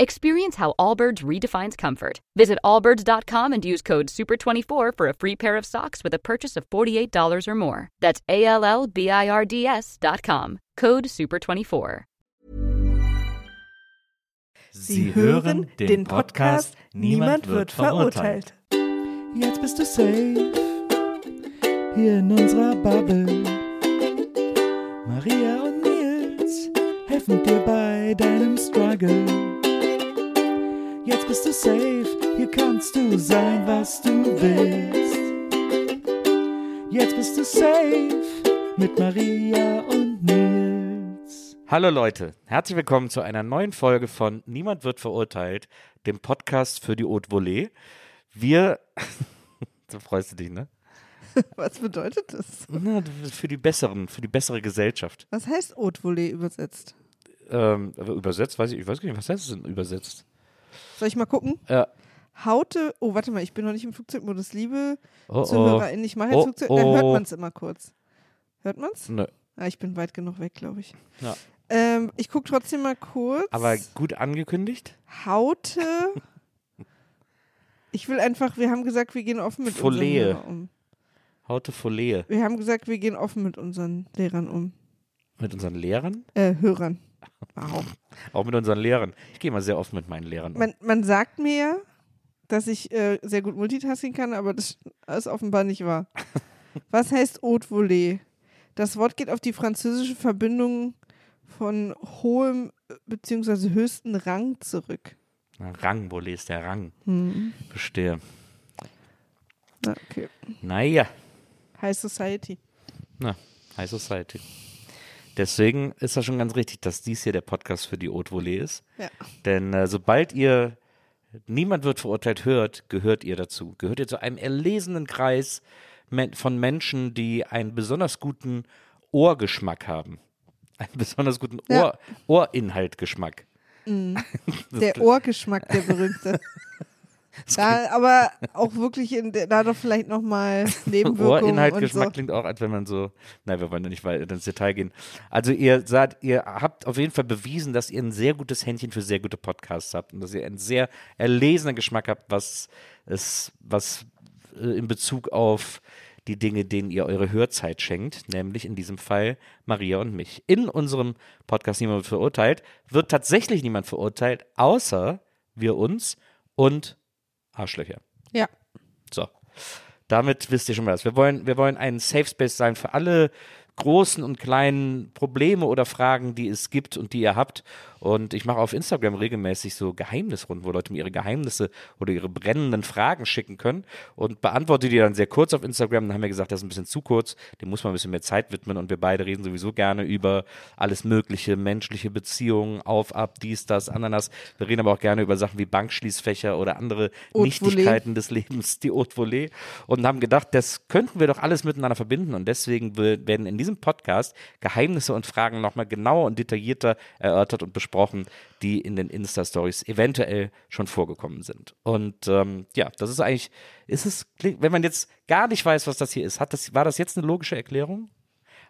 Experience how Allbirds redefines comfort. Visit allbirds.com and use code SUPER24 for a free pair of socks with a purchase of $48 or more. That's A L L B I R D S.com. Code SUPER24. Sie hören den Podcast Niemand wird verurteilt. Jetzt bist du safe hier in unserer Bubble. Maria und Nils helfen dir bei deinem Struggle. Jetzt bist du safe, hier kannst du sein, was du willst. Jetzt bist du safe mit Maria und Nils. Hallo Leute, herzlich willkommen zu einer neuen Folge von Niemand wird verurteilt, dem Podcast für die Haute Volée. Wir, da freust du dich, ne? Was bedeutet das? Na, für die besseren, für die bessere Gesellschaft. Was heißt Haute Volée übersetzt? Ähm, übersetzt, weiß ich, ich weiß gar nicht, was heißt es denn übersetzt? Soll ich mal gucken? Ja. Haute, oh, warte mal, ich bin noch nicht im Flugzeugmodus. Liebe Oh, oh. ZuhörerInnen, ich mache Oh, jetzt Flugzeug, dann hört oh. man es immer kurz. Hört man's? Nö. Ah, ich bin weit genug weg, glaube ich. Ja. Ähm, ich gucke trotzdem mal kurz. Aber gut angekündigt? Haute. Ich will einfach, wir haben gesagt, wir gehen offen mit unseren Folie. Lehrern um. Haute Folie. Wir haben gesagt, wir gehen offen mit unseren Lehrern um. Mit unseren Lehrern? Äh, Hörern. Wow. Auch mit unseren Lehrern. Ich gehe mal sehr oft mit meinen Lehrern um. Man, man sagt mir, dass ich äh, sehr gut Multitasking kann, aber das ist offenbar nicht wahr. Was heißt Haute Volée? Das Wort geht auf die französische Verbindung von hohem bzw. höchsten Rang zurück. Na, Rang, wo ist der Rang? Hm. Verstehe. Na, okay. Naja. High Society. Na, High Society. Deswegen ist das schon ganz richtig, dass dies hier der Podcast für die Haute Volée ist. Ja. Denn äh, sobald ihr Niemand wird verurteilt hört, gehört ihr dazu. Gehört ihr zu einem erlesenen Kreis von Menschen, die einen besonders guten Ohrgeschmack haben. Einen besonders guten Ja. Ohr Ohrinhaltgeschmack. Der Ohrgeschmack, der berühmte. Da, aber auch wirklich in da doch vielleicht nochmal Nebenwirkungen. Ohrinhaltgeschmack und so. klingt auch, als wenn man so, nein, wir wollen ja nicht weiter ins Detail gehen. Also ihr seid, ihr habt auf jeden Fall bewiesen, dass ihr ein sehr gutes Händchen für sehr gute Podcasts habt und dass ihr einen sehr erlesenen Geschmack habt, was es, was äh, in Bezug auf die Dinge, denen ihr eure Hörzeit schenkt, nämlich in diesem Fall Maria und mich. In unserem Podcast Niemand wird verurteilt, wird tatsächlich niemand verurteilt, außer wir uns und Arschlöcher. Ja. So. Damit wisst ihr schon das. Wir wollen, wir wollen ein Safe Space sein für alle großen und kleinen Probleme oder Fragen, die es gibt und die ihr habt. Und ich mache auf Instagram regelmäßig so Geheimnisrunden, wo Leute mir ihre Geheimnisse oder ihre brennenden Fragen schicken können und beantworte die dann sehr kurz auf Instagram. Dann haben wir gesagt, das ist ein bisschen zu kurz, dem muss man ein bisschen mehr Zeit widmen und wir beide reden sowieso gerne über alles Mögliche, menschliche Beziehungen, auf, ab, dies, das, Ananas. Wir reden aber auch gerne über Sachen wie Bankschließfächer oder andere Haute Nichtigkeiten des Lebens, die Haute Volée und haben gedacht, das könnten wir doch alles miteinander verbinden und deswegen we- werden in diesem Podcast Geheimnisse und Fragen nochmal genauer und detaillierter erörtert und besprochen, die in den Insta-Stories eventuell schon vorgekommen sind. Und ähm, ja, das ist eigentlich, ist es, wenn man jetzt gar nicht weiß, was das hier ist, hat das, war das jetzt eine logische Erklärung?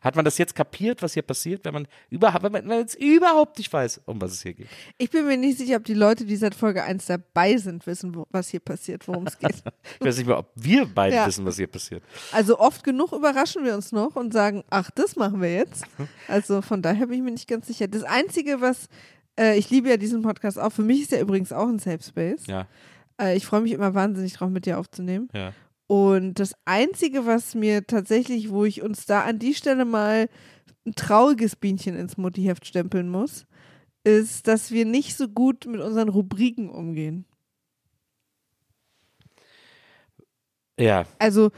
Hat man das jetzt kapiert, was hier passiert, wenn man überhaupt, wenn man jetzt überhaupt nicht weiß, um was es hier geht? Ich bin mir nicht sicher, ob die Leute, die seit Folge 1 dabei sind, wissen, wo, was hier passiert, worum es geht. Ich weiß nicht mehr, ob wir beide Ja. wissen, was hier passiert. Also oft genug überraschen wir uns noch und sagen, ach, das machen wir jetzt. Also von daher bin ich mir nicht ganz sicher. Das Einzige, was, äh, ich liebe ja diesen Podcast auch, für mich ist er übrigens auch ein Safe Space. Ja, Äh, ich freue mich immer wahnsinnig drauf, mit dir aufzunehmen. ja. Und das Einzige, was mir tatsächlich, wo ich uns da an die Stelle mal ein trauriges Bienchen ins Muttiheft stempeln muss, ist, dass wir nicht so gut mit unseren Rubriken umgehen. Ja, Also,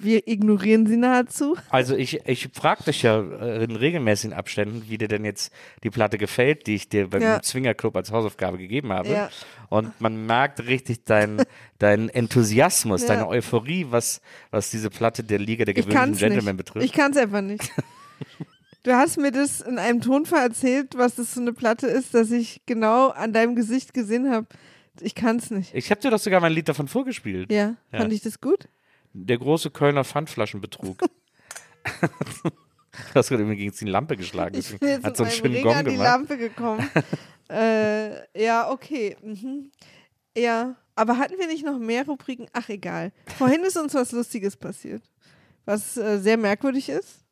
wir ignorieren sie nahezu. Also ich, ich frage dich ja äh, in regelmäßigen Abständen, wie dir denn jetzt die Platte gefällt, die ich dir beim Ja. Zwingerclub als Hausaufgabe gegeben habe. Ja. Und man merkt richtig deinen deinen Enthusiasmus, Ja. deine Euphorie, was, was diese Platte der Liga der Ich gewöhnlichen Gentlemen nicht. betrifft. Ich kann es einfach nicht. Du hast mir das in einem Tonfall erzählt, was das für eine Platte ist, dass ich genau an deinem Gesicht gesehen habe. Ich kann es nicht. Ich habe dir doch sogar mein Lied davon vorgespielt. Ja, Ja. fand ich das gut? Der große Kölner Pfandflaschenbetrug. du hast gerade irgendwie gegen die Lampe geschlagen. Ich bin jetzt hat so einen schönen Ring Gong an die gemacht. Lampe gekommen. äh, ja, okay. Mhm. Ja, aber hatten wir nicht noch mehr Rubriken? Ach, egal. Vorhin ist uns was Lustiges passiert, was äh, sehr merkwürdig ist.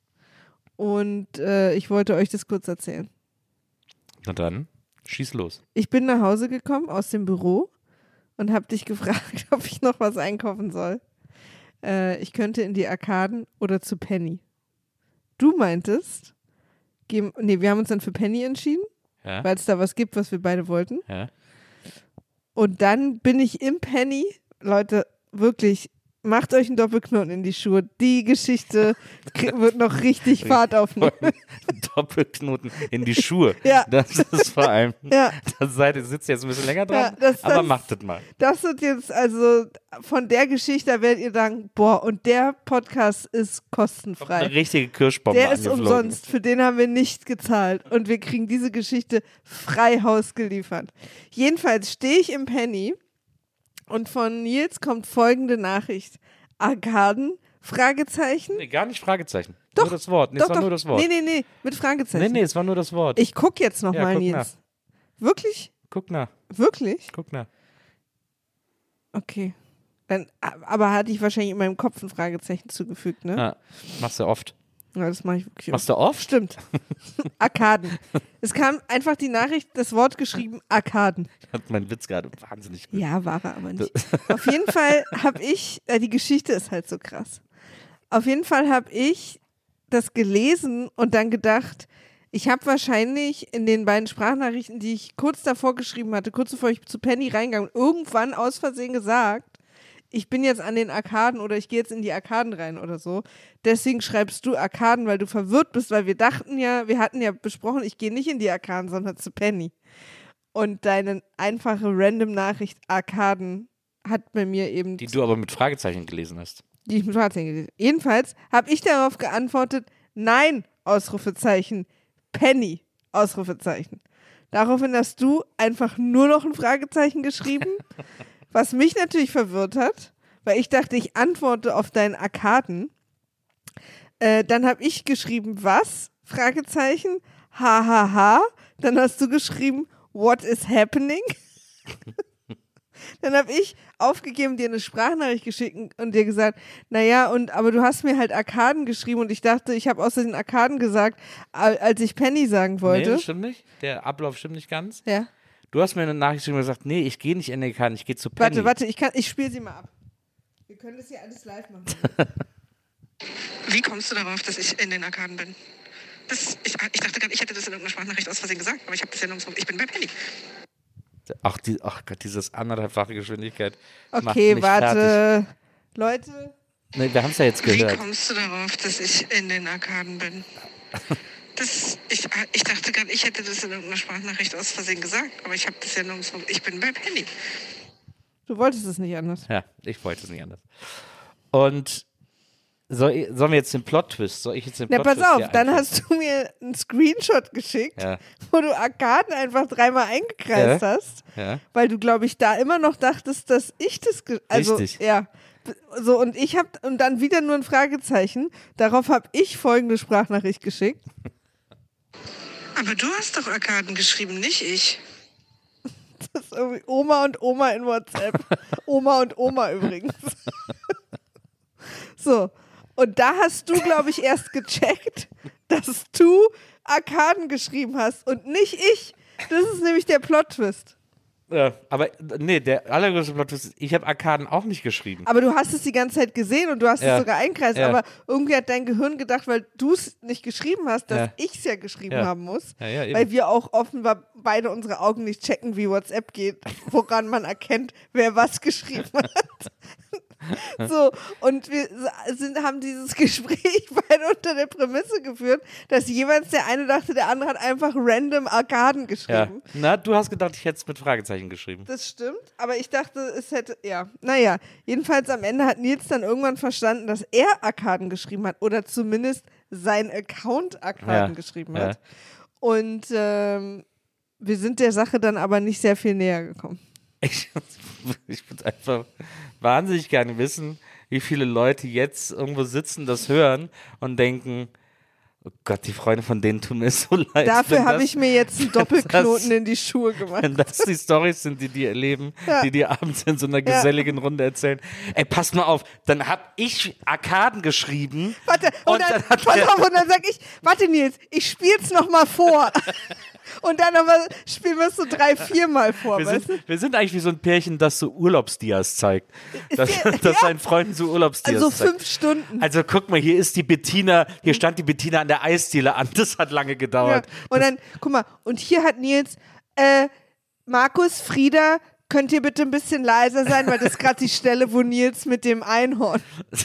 Und äh, ich wollte euch das kurz erzählen. Na dann, schieß los. Ich bin nach Hause gekommen aus dem Büro und habe dich gefragt, ob ich noch was einkaufen soll. Äh, ich könnte in die Arkaden oder zu Penny. Du meintest, geh, nee, wir haben uns dann für Penny entschieden, Ja? weil es da was gibt, was wir beide wollten. ja? Und dann bin ich im Penny, Leute, wirklich, macht euch einen Doppelknoten in die Schuhe. Die Geschichte wird noch richtig Fahrt aufnehmen. Doppelknoten in die Schuhe. Ja. Das ist vor allem. Ja, Das seid ihr sitzt jetzt ein bisschen länger Ja, dran, das- aber das- macht das mal. das wird jetzt also von der Geschichte, da werdet ihr sagen, boah, und der Podcast ist Eine kostenfrei. richtige Kirschbombe Der ist umsonst, für den haben wir nicht gezahlt und wir kriegen diese Geschichte frei Haus geliefert. Jedenfalls stehe ich im Penny und von Nils kommt folgende Nachricht. Arkaden? Fragezeichen? Nee, gar nicht Fragezeichen. Doch, Nur das Wort. Nee, doch, es war doch. nur das Wort. Nee, nee, nee, mit Fragezeichen. nee, nee, es war nur das Wort. Ich guck jetzt Ja, nochmal, guck Nils. Wirklich? Guck nach, Wirklich? guck nach. Okay. Dann, aber hatte ich wahrscheinlich in meinem Kopf ein Fragezeichen zugefügt, ne? Ja, machst du oft. Ja, das mache ich wirklich. Machst du oft? Stimmt. Arkaden. Es kam einfach die Nachricht, das Wort geschrieben, Arkaden. Hat mein Witz gerade wahnsinnig gut. Ja, war er aber nicht. Auf jeden Fall habe ich, äh, die Geschichte ist halt so krass. Auf jeden Fall habe ich das gelesen und dann gedacht, ich habe wahrscheinlich in den beiden Sprachnachrichten, die ich kurz davor geschrieben hatte, kurz bevor ich zu Penny reingegangen, irgendwann aus Versehen gesagt, ich bin jetzt an den Arkaden oder ich gehe jetzt in die Arkaden rein oder so. Deswegen schreibst du Arkaden, weil du verwirrt bist, weil wir dachten ja, wir hatten ja besprochen, ich gehe nicht in die Arkaden, sondern zu Penny. Und deine einfache random Nachricht Arkaden hat bei mir eben Die du aber mit Fragezeichen gelesen hast. die ich mit Fragezeichen gelesen habe. Jedenfalls habe ich darauf geantwortet, nein, Ausrufezeichen, Penny, Ausrufezeichen. Daraufhin hast du einfach nur noch ein Fragezeichen geschrieben, was mich natürlich verwirrt hat, weil ich dachte, ich antworte auf deinen Arkaden. Äh, dann habe ich geschrieben, was? Fragezeichen, hahaha. Dann hast du geschrieben, what is happening? Dann habe ich aufgegeben, dir eine Sprachnachricht geschickt und dir gesagt, naja, und aber du hast mir halt Arkaden geschrieben und ich dachte, ich habe außerdem Arkaden gesagt, al- als ich Penny sagen Nee, wollte. das stimmt nicht. Der Ablauf stimmt nicht ganz. ja. Du hast mir eine Nachricht geschrieben und gesagt, nee, ich gehe nicht in den Kahn, ich gehe zu Penny. Warte, warte, ich kann, ich spiele sie mal ab. Wir können das hier alles live machen. Wie kommst du darauf, dass ich in den Arkaden bin? Das, ich, ich dachte gerade, ich hätte das in irgendeiner Sprachnachricht aus Versehen gesagt, aber ich habe das ja nirgendwo. Ich bin bei Penny. Ach, die, ach Gott, dieses anderthalbfache Geschwindigkeit. macht Okay, mich warte. Fertig. Leute, Nee, wir haben es ja jetzt Wie gehört. kommst du darauf, dass ich in den Arkaden bin? Das, ich, ich dachte gerade, ich hätte das in irgendeiner Sprachnachricht aus Versehen gesagt, aber ich habe das ja nirgendwo. Ich bin bei Penny. du wolltest es nicht anders. Ja, ich wollte es nicht anders. Und soll, ich- sollen wir jetzt den Plot-Twist? Soll ich jetzt den Na, pass Plot-Twist auf, hier dann einführen? hast du mir einen Screenshot geschickt, Ja. wo du Arkaden einfach dreimal eingekreist Ja. hast, Ja. weil du, glaube ich, da immer noch dachtest, dass ich das. ge- Also, Richtig. Ja. So, und ich habe, und dann wieder nur ein Fragezeichen. Darauf habe ich folgende Sprachnachricht geschickt. Aber du hast doch Arkaden geschrieben, nicht ich. Das ist irgendwie Oma und Oma in WhatsApp. Oma und Oma übrigens. so. Und da hast du, glaube ich, erst gecheckt, dass du Arkaden geschrieben hast und nicht ich. Das ist nämlich der Plot-Twist. Ja, aber nee, der allergrößte Plot-Twist ist, ich habe Arkaden auch nicht geschrieben. Aber du hast es die ganze Zeit gesehen und du hast Ja. es sogar einkreist. Ja. Aber irgendwie hat dein Gehirn gedacht, weil du es nicht geschrieben hast, dass Ja. ich es ja geschrieben haben muss. Weil wir auch offenbar beide unsere Augen nicht checken, wie WhatsApp geht, woran man erkennt, wer was geschrieben hat. So, und wir sind, haben dieses Gespräch beide unter der Prämisse geführt, dass jeweils der eine dachte, der andere hat einfach random Arkaden Ja. geschrieben. Na, du hast gedacht, ich hätte es mit Fragezeichen geschrieben. Das stimmt, aber ich dachte, es hätte, ja, naja, jedenfalls am Ende hat Nils dann irgendwann verstanden, dass er Arkaden geschrieben hat oder zumindest sein Account Arkaden Ja, geschrieben ja. hat. Und ähm, wir sind der Sache dann aber nicht sehr viel näher gekommen. Ich, ich würde einfach wahnsinnig gerne wissen, wie viele Leute jetzt irgendwo sitzen, das hören und denken, oh Gott, die Freunde von denen tun mir so leid. Dafür habe das- ich mir jetzt einen Doppelknoten in die Schuhe gemacht. Wenn das die Storys sind, die die erleben, Ja. die die abends in so einer geselligen Runde erzählen. Ey, pass mal auf, dann hab ich Arkaden geschrieben. Warte, und, Und dann, dann hat pass der- auf, und dann sag ich, warte Nils, ich spiel's noch mal vor. und dann aber spielen wir es so drei, viermal vor, Wir sind, wir sind eigentlich wie so ein Pärchen, das so Urlaubsdias zeigt. Das, Ja, das ja. seinen Freunden so Urlaubsdias Also zeigt. fünf Stunden. Also guck mal, hier ist die Bettina, hier stand die Bettina an der Eisdiele an. Das hat lange Ja. gedauert. Und dann, guck mal, und hier hat Nils, äh, Markus, Frieda, könnt ihr bitte ein bisschen leiser sein, weil das ist gerade die Stelle, wo Nils mit dem Einhorn.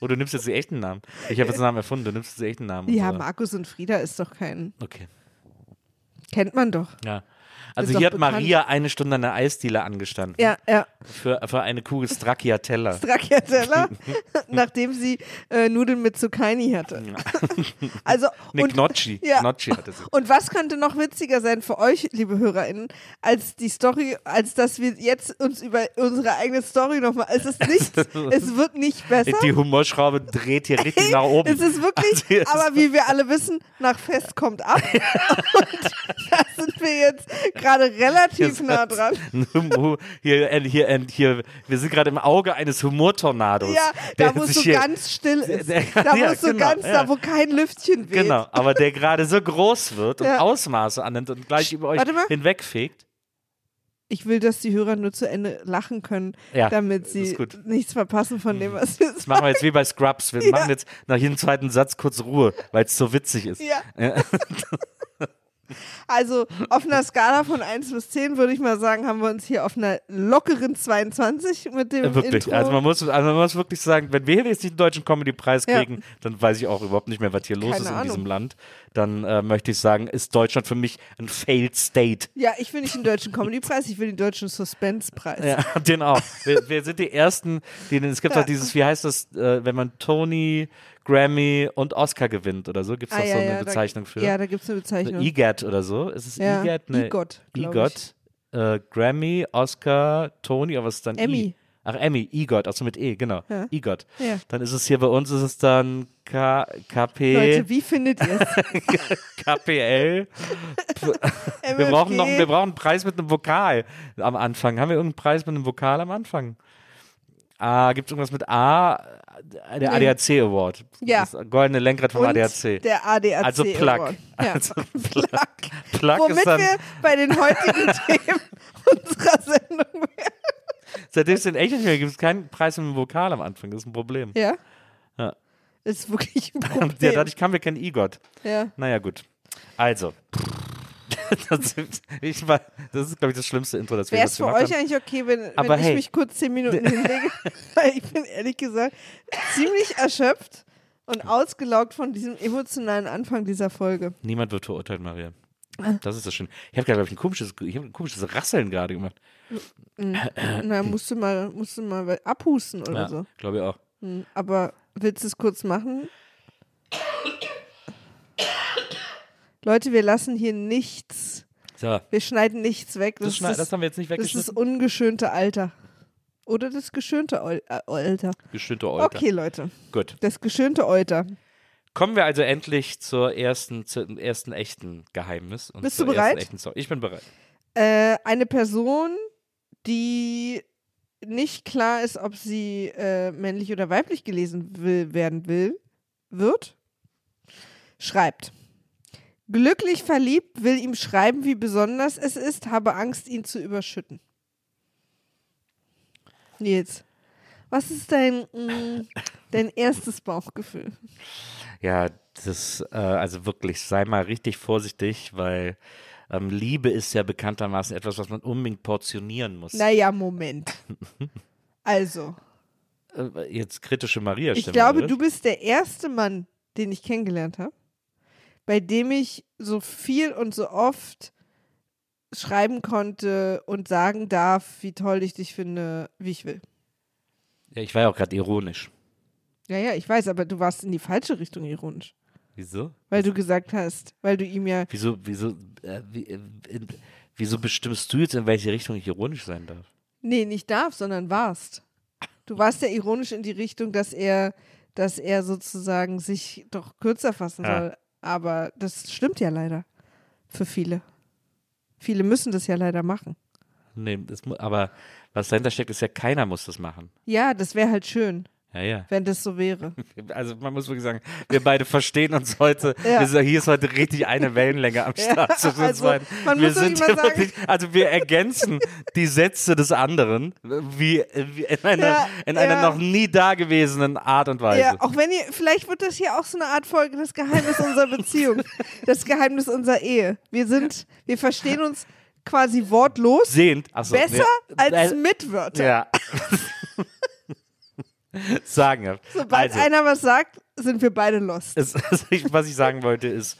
Oh, du nimmst jetzt die echten Namen. Ich habe jetzt einen Namen erfunden, du nimmst jetzt die echten Namen. Ja, oder? Markus und Frieda ist doch kein, Okay, kennt man doch. ja. Also hier hat bekannt. Maria eine Stunde an der Eisdiele angestanden. Ja, ja. Für, für eine Kugel Stracciatella. Stracciatella, nachdem sie äh, Nudeln mit Zucchini hatte. also, Ne, und, Gnocchi. Ja. Gnocchi hatte sie. Und was könnte noch witziger sein für euch, liebe HörerInnen, als die Story, als dass wir jetzt uns über unsere eigene Story nochmal. Es ist nicht, es wird nicht besser. Die Humorschraube dreht hier richtig nach oben. Es ist wirklich, Also aber wie wir alle wissen, nach Fest kommt ab. Und da sind wir jetzt gerade relativ nah dran. Hier, äh, hier, äh, hier, wir sind gerade im Auge eines Humortornados. Ja, der da wo es so ganz still ist. der- Da wo ja, so genau, ganz, ja. da wo kein Lüftchen weht. Genau, aber der gerade so groß wird und Ja. Ausmaße annimmt und gleich über euch hinwegfegt. Ich will, dass die Hörer nur zu Ende lachen können, Ja, damit sie nichts verpassen von dem, was wir Das machen wir jetzt wie bei Scrubs. Wir machen jetzt nach jedem zweiten Satz kurz Ruhe, weil es so witzig ist. Ja. Ja. Also auf einer Skala von 1 bis 10 würde ich mal sagen, haben wir uns hier auf einer lockeren 22 mit dem Wirklich. Intro. Also man muss, also man muss wirklich sagen, wenn wir jetzt nicht den deutschen Comedy-Preis Ja. kriegen, dann weiß ich auch überhaupt nicht mehr, was hier los Keine ist in Ahnung. diesem Land. Dann äh, möchte ich sagen, ist Deutschland für mich ein failed state. ja, ich will nicht den deutschen Comedy-Preis, ich will den deutschen Suspense-Preis. Ja, den auch. Wir, wir sind die Ersten, die, es gibt Ja. doch dieses, wie heißt das, äh, wenn man Tony, Grammy und Oscar gewinnt oder so, gibt es Ah, doch ja, so eine ja, Bezeichnung da, für. Ja, da gibt es eine Bezeichnung. EGAT oder so. Ist es Ja, EGAT? Nee. EGOT, EGOT. Äh, Grammy, Oscar, Tony, aber was ist dann I? Emmy. Ach, Emmy, EGOT, also mit E, genau. Ja. EGOT. Ja. Dann ist es hier bei uns, ist es dann K KP, Leute, wie findet ihr es? KPL. Wir brauchen noch, wir brauchen einen Preis mit einem Vokal am Anfang. Haben wir irgendeinen Preis mit einem Vokal am Anfang? Ah, gibt es irgendwas mit A? Der Nee. ADAC Award. Ja. Das goldene Lenkrad vom Und ADAC. Der ADAC. Also Plug. Award. Ja. Also Plug. Plug Womit ist dann, wir bei den heutigen Themen unserer Sendung wären. seitdem es den echt nicht mehr gibt, es keinen Preis einem Vokal am Anfang. Das ist ein Problem. Ja? Ja. Ist wirklich ein Problem. Ja, dadurch kam wir kein EGOT. ja. Naja, gut. Also. das, ist- ich war, das ist, glaube ich, das schlimmste Intro, das wir Wäre jetzt es für euch haben. eigentlich okay, wenn, Aber wenn ich hey. mich kurz zehn Minuten hinlege? Weil ich bin ehrlich gesagt ziemlich erschöpft und ausgelaugt von diesem emotionalen Anfang dieser Folge. Niemand wird verurteilt, Maria. Ah. Das ist das schön. Ich habe gerade, glaube ich, ein komisches, ich ein komisches Rasseln gerade gemacht. Na, musst du mal, musst du mal abhusten oder Ja, so. glaube ich auch. Hm, Aber willst du es kurz machen? Leute, wir lassen hier nichts, So, wir schneiden nichts weg. das, Das, ist, das haben wir jetzt nicht das ist das weggeschnitten. ungeschönte Alter. Oder das geschönte äh, Alter. Geschönte Euter. Okay, Leute. Gut. Das geschönte Euter. Kommen wir also endlich zur ersten, zum ersten echten Geheimnis. Bist du bereit? Ich bin bereit. Äh, eine Person, die nicht klar ist, ob sie äh, männlich oder weiblich gelesen will, werden will, wird, schreibt. Glücklich verliebt, will ihm schreiben, wie besonders es ist, habe Angst, ihn zu überschütten. Nils, was ist dein, mm, dein erstes Bauchgefühl? Ja, das, äh, also wirklich, sei mal richtig vorsichtig, weil ähm, Liebe ist ja bekanntermaßen etwas, was man unbedingt portionieren muss. Naja, Moment. Also, äh, jetzt kritische Maria Ich glaube, du bist der erste Mann, den ich kennengelernt habe, bei dem ich so viel und so oft schreiben konnte und sagen darf, wie toll ich dich finde, wie ich will. Ja, ich war ja auch gerade ironisch. Ja, ja, ich weiß, aber du warst in die falsche Richtung ironisch. Wieso? Weil du gesagt hast, weil du ihm ja. Wieso, wieso, äh, wie, äh, in, wieso bestimmst du jetzt, in welche Richtung ich ironisch sein darf? Nee, nicht darf, sondern warst. Du warst ja ironisch in die Richtung, dass er, dass er sozusagen sich doch kürzer fassen Ja. soll. Aber das stimmt ja leider. Für viele. Viele müssen das ja leider machen. Nee, das, aber was dahinter steckt, ist ja, keiner muss das machen. Ja, das wäre halt schön, Ja, ja. wenn das so wäre. Also man muss wirklich sagen, wir beide verstehen uns heute. Ja. Sind, hier ist heute richtig eine Wellenlänge am Start uns also, wir muss wirklich mal sagen- wirklich, also wir ergänzen die Sätze des anderen wie, wie in einer, Ja, in einer ja. noch nie dagewesenen Art und Weise. Ja, auch wenn ihr, vielleicht wird das hier auch so eine Art Folge, das Geheimnis unserer Beziehung, das Geheimnis unserer Ehe. Wir sind, wir verstehen uns quasi wortlos Sehend. Achso, besser nee. als mit Wörtern. Ja. Sagen. Sobald also, einer was sagt, sind wir beide lost. es, was ich sagen wollte ist,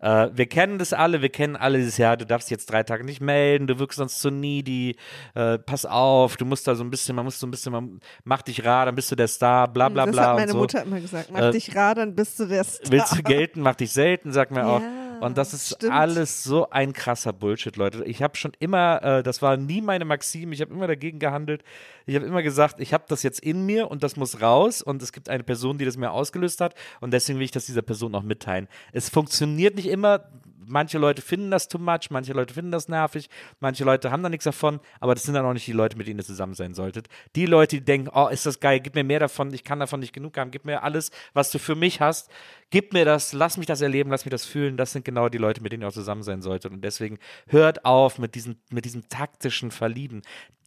äh, wir kennen das alle, wir kennen alle dieses Jahr, du darfst jetzt drei Tage nicht melden, du wirkst sonst zu needy, äh, pass auf, du musst da so ein bisschen, man muss so ein bisschen, man, mach dich rar, dann bist du der Star, bla bla das bla hat und meine so. Mutter immer gesagt. Mach Äh, dich rar, dann bist du der Star. Willst du gelten, mach dich selten, sagt mir auch. Und das ist stimmt. alles so ein krasser Bullshit, Leute. Ich habe schon immer, äh, das war nie meine Maxime, ich habe immer dagegen gehandelt. Ich habe immer gesagt, ich habe das jetzt in mir und das muss raus und es gibt eine Person, die das mir ausgelöst hat und deswegen will ich das dieser Person auch mitteilen. Es funktioniert nicht immer. Manche Leute finden das too much, manche Leute finden das nervig, manche Leute haben da nichts davon, aber das sind dann auch nicht die Leute, mit denen ihr zusammen sein solltet. Die Leute, die denken, oh, ist das geil, gib mir mehr davon, ich kann davon nicht genug haben, gib mir alles, was du für mich hast, gib mir das, lass mich das erleben, lass mich das fühlen, das sind genau die Leute, mit denen ihr auch zusammen sein solltet. Und deswegen hört auf mit diesem, mit diesem taktischen Verlieben.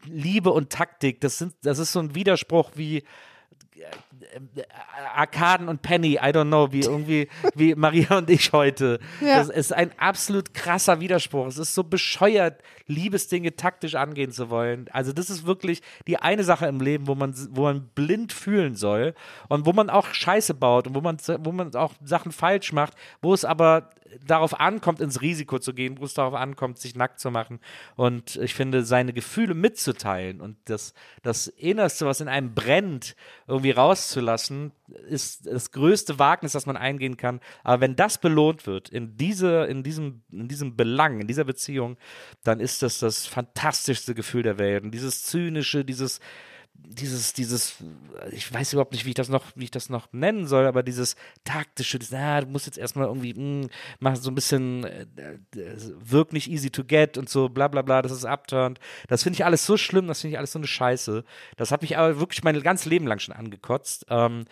Liebe und Taktik, das sind, das ist so ein Widerspruch wie Arkaden und Penny, I don't know, wie irgendwie, wie Maria und ich heute. Ja. Das ist ein absolut krasser Widerspruch. Es ist so bescheuert, Liebesdinge taktisch angehen zu wollen. Also das ist wirklich die eine Sache im Leben, wo man, wo man blind fühlen soll und wo man auch Scheiße baut und wo man, wo man auch Sachen falsch macht, wo es aber darauf ankommt, ins Risiko zu gehen, wo es darauf ankommt, sich nackt zu machen. Und ich finde, seine Gefühle mitzuteilen und das, das Innerste, was in einem brennt, irgendwie rauszulassen, ist das größte Wagnis, das man eingehen kann. Aber wenn das belohnt wird in, diese, in, diesem, in diesem Belang, in dieser Beziehung, dann ist das das fantastischste Gefühl der Welt. Und dieses Zynische, dieses dieses, dieses, ich weiß überhaupt nicht, wie ich das noch, wie ich das noch nennen soll, aber dieses taktische, dieses, ah, du musst jetzt erstmal irgendwie, mh, mach so ein bisschen, äh, äh, wirk nicht easy to get und so, bla bla bla, das ist abturnt. Das finde ich alles so schlimm, das finde ich alles so eine Scheiße. Das hat mich aber wirklich mein ganzes Leben lang schon angekotzt. Ähm,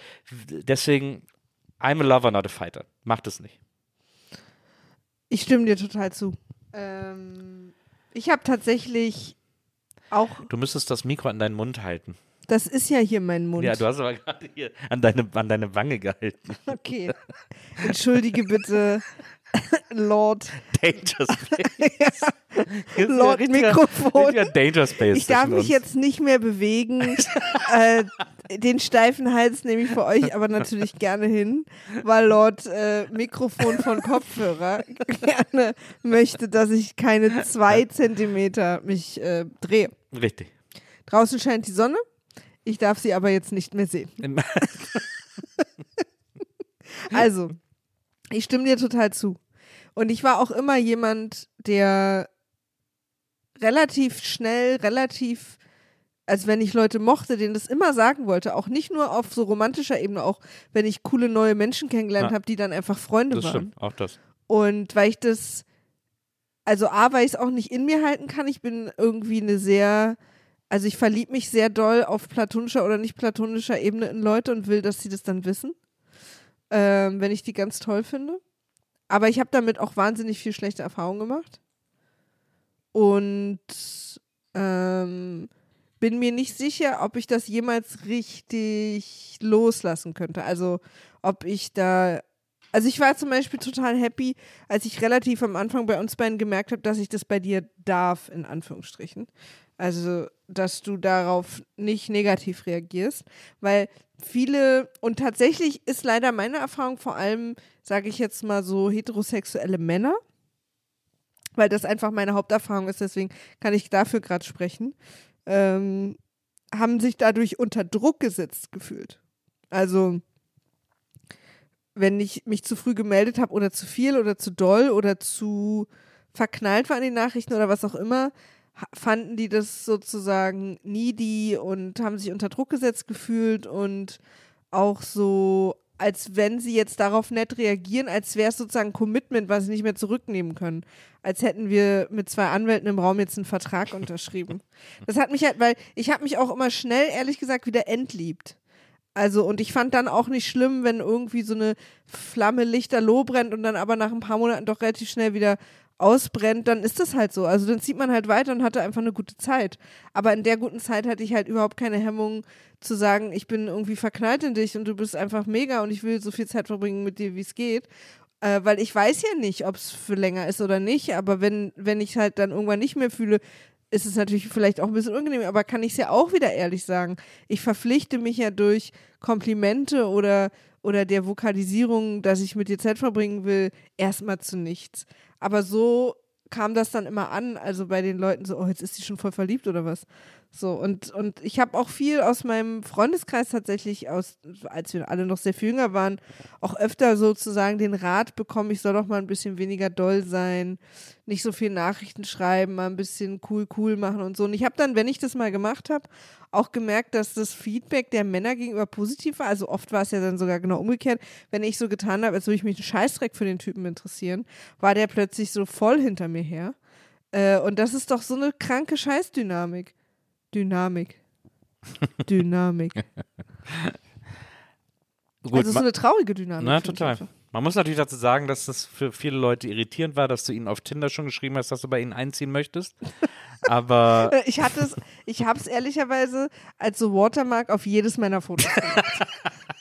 deswegen, I'm a lover, not a fighter. Macht es nicht. Ich stimme dir total zu. Ähm, ich habe tatsächlich auch, Du müsstest das Mikro an deinen Mund halten. das ist ja hier mein Mund. Ja, du hast aber gerade hier an deine, an deine Wange gehalten. Okay. Entschuldige bitte, Lord. Danger Space. Jetzt Lord richtiger- Mikrofon. richtiger Danger Space. Ich darf mich uns. jetzt nicht mehr bewegen. äh, den steifen Hals nehme ich für euch aber natürlich gerne hin, weil Lord äh, Mikrofon von Kopfhörer gerne möchte, dass ich keine zwei Zentimeter mich äh, drehe. Richtig. Draußen scheint die Sonne. Ich darf sie aber jetzt nicht mehr sehen. Also, ich stimme dir total zu. Und ich war auch immer jemand, der relativ schnell, relativ, als wenn ich Leute mochte, denen das immer sagen wollte, auch nicht nur auf so romantischer Ebene, auch wenn ich coole neue Menschen kennengelernt Ja. habe, die dann einfach Freunde Das waren. stimmt, auch das. Und weil ich das, also A, weil ich es auch nicht in mir halten kann, ich bin irgendwie eine sehr, also ich verliebe mich sehr doll auf platonischer oder nicht platonischer Ebene in Leute und will, dass sie das dann wissen, ähm, wenn ich die ganz toll finde. Aber ich habe damit auch wahnsinnig viel schlechte Erfahrungen gemacht. Und ähm, bin mir nicht sicher, ob ich das jemals richtig loslassen könnte. Also ob ich da Also ich war zum Beispiel total happy, als ich relativ am Anfang bei uns beiden gemerkt habe, dass ich das bei dir darf, in Anführungsstrichen. Also, dass du darauf nicht negativ reagierst, weil viele, und tatsächlich ist leider meine Erfahrung vor allem, sage ich jetzt mal so, heterosexuelle Männer, weil das einfach meine Haupterfahrung ist, deswegen kann ich dafür gerade sprechen, ähm, haben sich dadurch unter Druck gesetzt gefühlt. Also, wenn ich mich zu früh gemeldet habe oder zu viel oder zu doll oder zu verknallt war an den Nachrichten oder was auch immer, fanden die das sozusagen needy und haben sich unter Druck gesetzt gefühlt und auch so, als wenn sie jetzt darauf nett reagieren, als wäre es sozusagen ein Commitment, was sie nicht mehr zurücknehmen können. Als hätten wir mit zwei Anwälten im Raum jetzt einen Vertrag unterschrieben. Das hat mich halt, weil ich habe mich auch immer schnell, ehrlich gesagt, wieder entliebt. Also, und ich fand dann auch nicht schlimm, wenn irgendwie so eine Flamme lichterloh brennt und dann aber nach ein paar Monaten doch relativ schnell wieder ausbrennt, dann ist das halt so. Also dann zieht man halt weiter und hatte einfach eine gute Zeit. Aber in der guten Zeit hatte ich halt überhaupt keine Hemmung zu sagen, ich bin irgendwie verknallt in dich und du bist einfach mega und ich will so viel Zeit verbringen mit dir, wie es geht. Äh, weil ich weiß ja nicht, ob es für länger ist oder nicht, aber wenn, wenn ich halt dann irgendwann nicht mehr fühle, ist es natürlich vielleicht auch ein bisschen unangenehm, aber kann ich es ja auch wieder ehrlich sagen. Ich verpflichte mich ja durch Komplimente oder, oder der Vokalisierung, dass ich mit dir Zeit verbringen will, erstmal zu nichts. Aber so kam das dann immer an, also bei den Leuten so, oh, jetzt ist sie schon voll verliebt oder was. So, und, und ich habe auch viel aus meinem Freundeskreis tatsächlich, aus, als wir alle noch sehr viel jünger waren, auch öfter sozusagen den Rat bekommen, ich soll doch mal ein bisschen weniger doll sein, nicht so viel Nachrichten schreiben, mal ein bisschen cool, cool machen und so. Und ich habe dann, wenn ich das mal gemacht habe, auch gemerkt, dass das Feedback der Männer gegenüber positiv war. Also oft war es ja dann sogar genau umgekehrt. Wenn ich so getan habe, als würde ich mich einen Scheißdreck für den Typen interessieren, war der plötzlich so voll hinter mir her. Äh, und das ist doch so eine kranke Scheißdynamik. Dynamik. Dynamik. Gut, also so eine traurige Dynamik. na, total. Man muss natürlich dazu sagen, dass das für viele Leute irritierend war, dass du ihnen auf Tinder schon geschrieben hast, dass du bei ihnen einziehen möchtest. Aber Äh, Ich hatte es, ich habe es ehrlicherweise als so Watermark auf jedes meiner Fotos gemacht.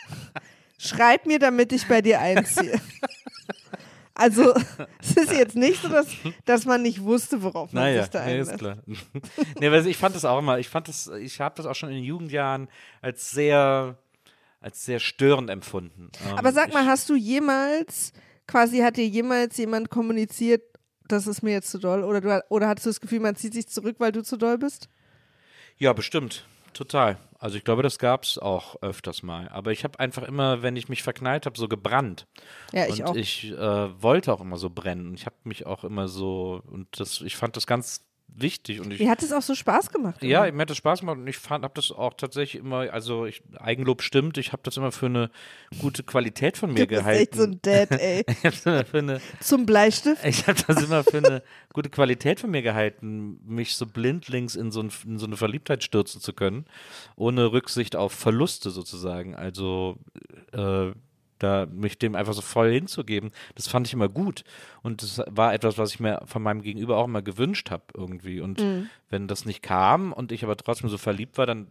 Schreib mir, damit ich bei dir einziehe. Also, es ist jetzt nicht so, dass, dass man nicht wusste, worauf man Naja, sich da nee, ist einlässt. klar. nee, weil ich fand das auch immer, ich fand das, ich habe das auch schon in den Jugendjahren als sehr, als sehr störend empfunden. Ähm, Aber sag mal, hast du jemals, quasi hat dir jemals jemand kommuniziert, das ist mir jetzt zu doll? Oder, du, oder hattest du das Gefühl, man zieht sich zurück, weil du zu doll bist? Ja, bestimmt. Total. Also ich glaube, das gab es auch öfters mal. Aber ich habe einfach immer, wenn ich mich verknallt habe, so gebrannt. Ja, ich und auch. ich äh, wollte auch immer so brennen. Ich habe mich auch immer so, und das, ich fand das ganz wichtig. Und ich, Mir hat es auch so Spaß gemacht. Ja, immer. mir hat das Spaß gemacht und ich fand, habe das auch tatsächlich immer, also ich, Eigenlob stimmt, ich habe das immer für eine gute Qualität von mir du bist gehalten. echt so ein Dad, ey. ich habe das immer für eine, Zum Bleistift. ich habe das immer für eine gute Qualität von mir gehalten, mich so blindlings in so, ein, in so eine Verliebtheit stürzen zu können, ohne Rücksicht auf Verluste sozusagen. Also äh, da mich dem einfach so voll hinzugeben, das fand ich immer gut. Und das war etwas, was ich mir von meinem Gegenüber auch immer gewünscht habe irgendwie. Und wenn das nicht kam und ich aber trotzdem so verliebt war, dann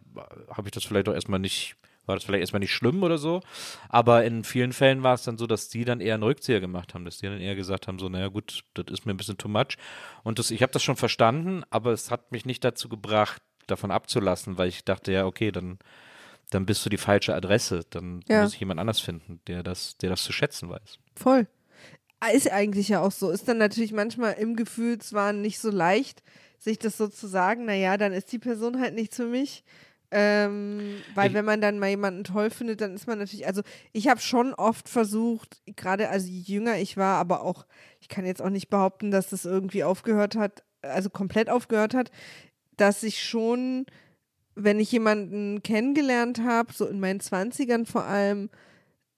habe ich das vielleicht auch erstmal nicht, war das vielleicht erstmal nicht schlimm oder so. Aber in vielen Fällen war es dann so, dass die dann eher einen Rückzieher gemacht haben, dass die dann eher gesagt haben, so, naja gut, das ist mir ein bisschen too much. Und das, ich habe das schon verstanden, aber es hat mich nicht dazu gebracht, davon abzulassen, weil ich dachte, ja, okay, dann dann bist du die falsche Adresse. Dann Ja. muss ich jemand anders finden, der das, der das zu schätzen weiß. Voll. Ah, Ist eigentlich ja auch so. Ist dann natürlich manchmal im Gefühlswahn nicht so leicht, sich das so zu sagen, naja, dann ist die Person halt nichts für mich. Ähm, weil Ich- wenn man dann mal jemanden toll findet, dann ist man natürlich, also ich habe schon oft versucht, gerade also je jünger ich war, aber auch, ich kann jetzt auch nicht behaupten, dass das irgendwie aufgehört hat, also komplett aufgehört hat, dass ich schon, wenn ich jemanden kennengelernt habe, so in meinen Zwanzigern vor allem,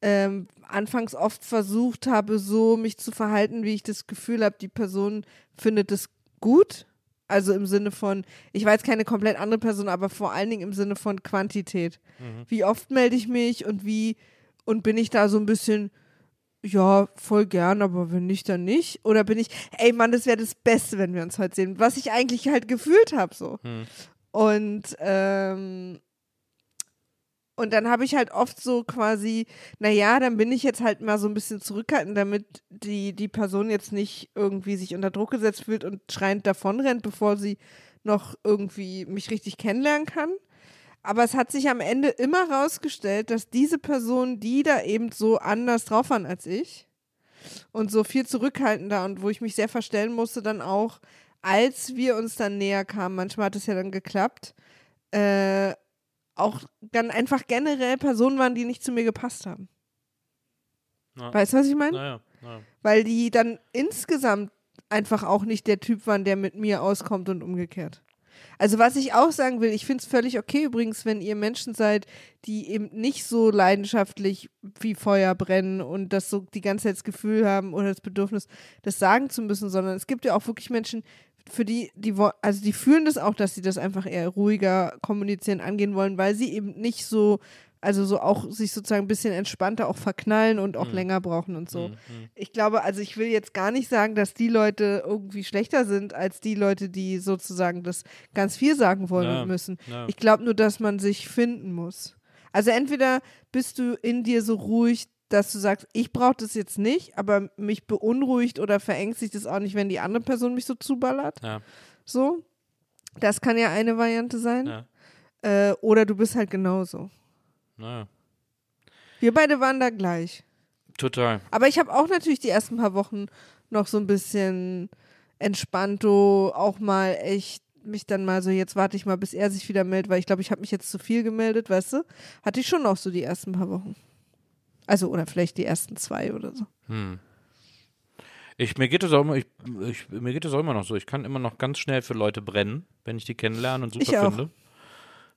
ähm, anfangs oft versucht habe, so mich zu verhalten, wie ich das Gefühl habe, die Person findet es gut. Also im Sinne von, ich war jetzt keine komplett andere Person, aber vor allen Dingen im Sinne von Quantität. Wie oft melde ich mich und wie, und bin ich da so ein bisschen, ja, voll gern, aber wenn nicht, dann nicht. Oder bin ich, ey Mann, das wäre das Beste, wenn wir uns heute sehen. Was ich eigentlich halt gefühlt habe, so. Und, ähm, Und dann habe ich halt oft so quasi, naja, dann bin ich jetzt halt mal so ein bisschen zurückhaltend, damit die, die Person jetzt nicht irgendwie sich unter Druck gesetzt fühlt und schreiend davonrennt, bevor sie noch irgendwie mich richtig kennenlernen kann. Aber es hat sich am Ende immer rausgestellt, dass diese Person, die da eben so anders drauf waren als ich und so viel zurückhaltender und wo ich mich sehr verstellen musste, dann auch, als wir uns dann näher kamen, manchmal hat es ja dann geklappt, äh, auch dann einfach generell Personen waren, die nicht zu mir gepasst haben. Ja. Weißt du, was ich meine? Naja, naja. Weil die dann insgesamt einfach auch nicht der Typ waren, der mit mir auskommt und umgekehrt. Also was ich auch sagen will, ich finde es völlig okay übrigens, wenn ihr Menschen seid, die eben nicht so leidenschaftlich wie Feuer brennen und das so die ganze Zeit das Gefühl haben oder das Bedürfnis, das sagen zu müssen, sondern es gibt ja auch wirklich Menschen, für die, die, also die fühlen das auch, dass sie das einfach eher ruhiger kommunizieren, angehen wollen, weil sie eben nicht so, also so auch sich sozusagen ein bisschen entspannter auch verknallen und auch Mhm. länger brauchen und so. Mhm. Ich glaube, also ich will jetzt gar nicht sagen, dass die Leute irgendwie schlechter sind als die Leute, die sozusagen das ganz viel sagen wollen Ja, und müssen. ja. Ich glaube nur, dass man sich finden muss. Also entweder bist du in dir so ruhig, dass du sagst, ich brauche das jetzt nicht, aber mich beunruhigt oder verängstigt es auch nicht, wenn die andere Person mich so zuballert. Ja. So. Das kann ja eine Variante sein. Ja. Äh, oder du bist halt genauso. Naja. Wir beide waren da gleich. Total. Aber ich habe auch natürlich die ersten paar Wochen noch so ein bisschen entspannto, auch mal echt mich dann mal so, jetzt warte ich mal, bis er sich wieder meldet, weil ich glaube, ich habe mich jetzt zu viel gemeldet, weißt du? Hatte ich schon noch so die ersten paar Wochen. Also, oder vielleicht die ersten zwei oder so. Hm. Ich, mir geht es auch immer, ich, ich, mir geht es auch immer noch so. Ich kann immer noch ganz schnell für Leute brennen, wenn ich die kennenlerne und super Ich auch. finde.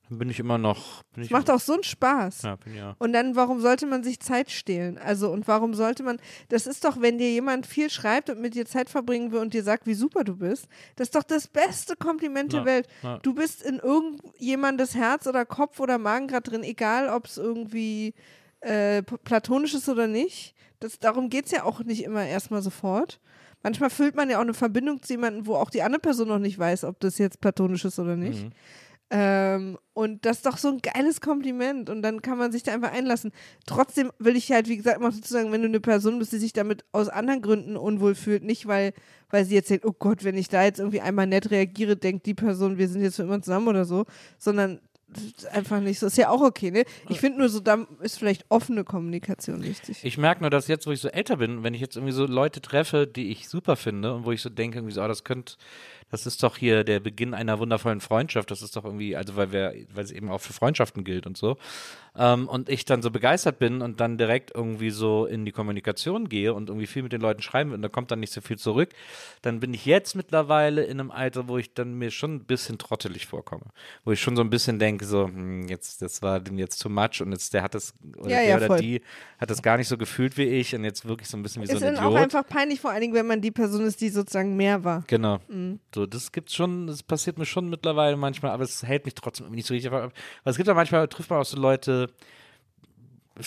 Dann bin ich immer noch. Es ich, macht auch so einen Spaß. ja, bin ja. Und dann, warum sollte man sich Zeit stehlen? Also, und warum sollte man, das ist doch, wenn dir jemand viel schreibt und mit dir Zeit verbringen will und dir sagt, wie super du bist, das ist doch das beste Kompliment der Welt. ja. Du bist in irgendjemandes Herz oder Kopf oder Magen gerade drin, egal ob es irgendwie äh, p- platonisch ist oder nicht. Das, darum geht es ja auch nicht immer erstmal sofort. Manchmal fühlt man ja auch eine Verbindung zu jemandem, wo auch die andere Person noch nicht weiß, ob das jetzt platonisch ist oder nicht. Mhm. Ähm, und das ist doch so ein geiles Kompliment und dann kann man sich da einfach einlassen. Trotzdem will ich halt, wie gesagt, immer dazu sagen, wenn du eine Person bist, die sich damit aus anderen Gründen unwohl fühlt, nicht weil, weil sie jetzt denkt, oh Gott, wenn ich da jetzt irgendwie einmal nett reagiere, denkt die Person, wir sind jetzt für immer zusammen oder so, sondern einfach nicht so. Ist ja auch okay, ne? Ich finde nur so, da ist vielleicht offene Kommunikation wichtig. Ich merke nur, dass jetzt, wo ich so älter bin, wenn ich jetzt irgendwie so Leute treffe, die ich super finde und wo ich so denke, irgendwie so, oh, das könnte, das ist doch hier der Beginn einer wundervollen Freundschaft. Das ist doch irgendwie, also weil wir, weil es eben auch für Freundschaften gilt und so. Ähm, und ich dann so begeistert bin und dann direkt irgendwie so in die Kommunikation gehe und irgendwie viel mit den Leuten schreiben will und da kommt dann nicht so viel zurück, dann bin ich jetzt mittlerweile in einem Alter, wo ich dann mir schon ein bisschen trottelig vorkomme. Wo ich schon so ein bisschen denke, so, hm, jetzt, das war dem jetzt too much und jetzt der hat das, oder Ja, der ja, oder voll. die hat das gar nicht so gefühlt wie ich und jetzt wirklich so ein bisschen wie ist so ein dann auch Idiot. einfach peinlich, vor allen Dingen, wenn man die Person ist, die sozusagen mehr war. Genau. Mhm. So, das gibt's schon, das passiert mir schon mittlerweile manchmal, aber es hält mich trotzdem nicht so richtig. ab. Aber es gibt ja manchmal, trifft man auch so Leute,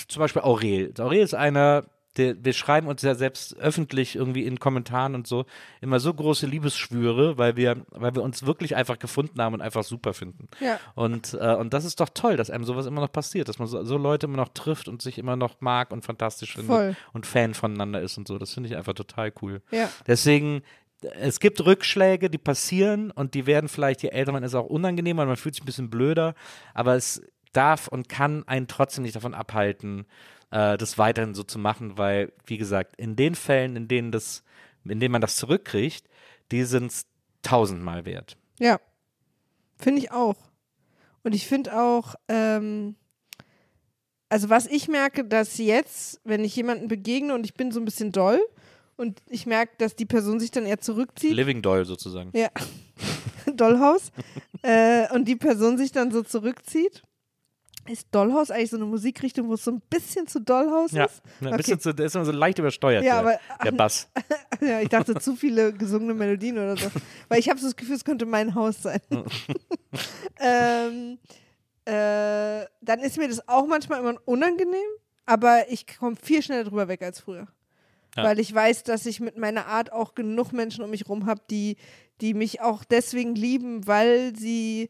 zum Beispiel Aurel. Aurel ist einer, der, wir schreiben uns ja selbst öffentlich irgendwie in Kommentaren und so immer so große Liebesschwüre, weil wir, weil wir uns wirklich einfach gefunden haben und einfach super finden. Ja. Und, äh, und das ist doch toll, dass einem sowas immer noch passiert, dass man so, so Leute immer noch trifft und sich immer noch mag und fantastisch findet Voll. und Fan voneinander ist und so. Das finde ich einfach total cool. Ja. Deswegen, es gibt Rückschläge, die passieren und die werden vielleicht, je älter man ist, auch unangenehmer und man fühlt sich ein bisschen blöder, aber es darf und kann einen trotzdem nicht davon abhalten, äh, das weiterhin so zu machen, weil, wie gesagt, in den Fällen, in denen das, in denen man das zurückkriegt, die sind es tausendmal wert. Ja, finde ich auch. Und ich finde auch, ähm, also was ich merke, dass jetzt, wenn ich jemanden begegne und ich bin so ein bisschen doll und ich merke, dass die Person sich dann eher zurückzieht, Living Doll sozusagen. ja, Dollhaus, äh, und die Person sich dann so zurückzieht. Ist Dollhaus eigentlich so eine Musikrichtung, wo es so ein bisschen zu Dollhaus Ja, ist? ein Okay. bisschen zu, der ist immer so leicht übersteuert, Ja, der, aber- der Bass. Ja, ich dachte zu viele gesungene Melodien oder so. Weil ich habe so das Gefühl, es könnte mein Haus sein. ähm, äh, dann ist mir das auch manchmal immer unangenehm, aber ich komme viel schneller drüber weg als früher. Ja. Weil ich weiß, dass ich mit meiner Art auch genug Menschen um mich rum habe, die, die mich auch deswegen lieben, weil sie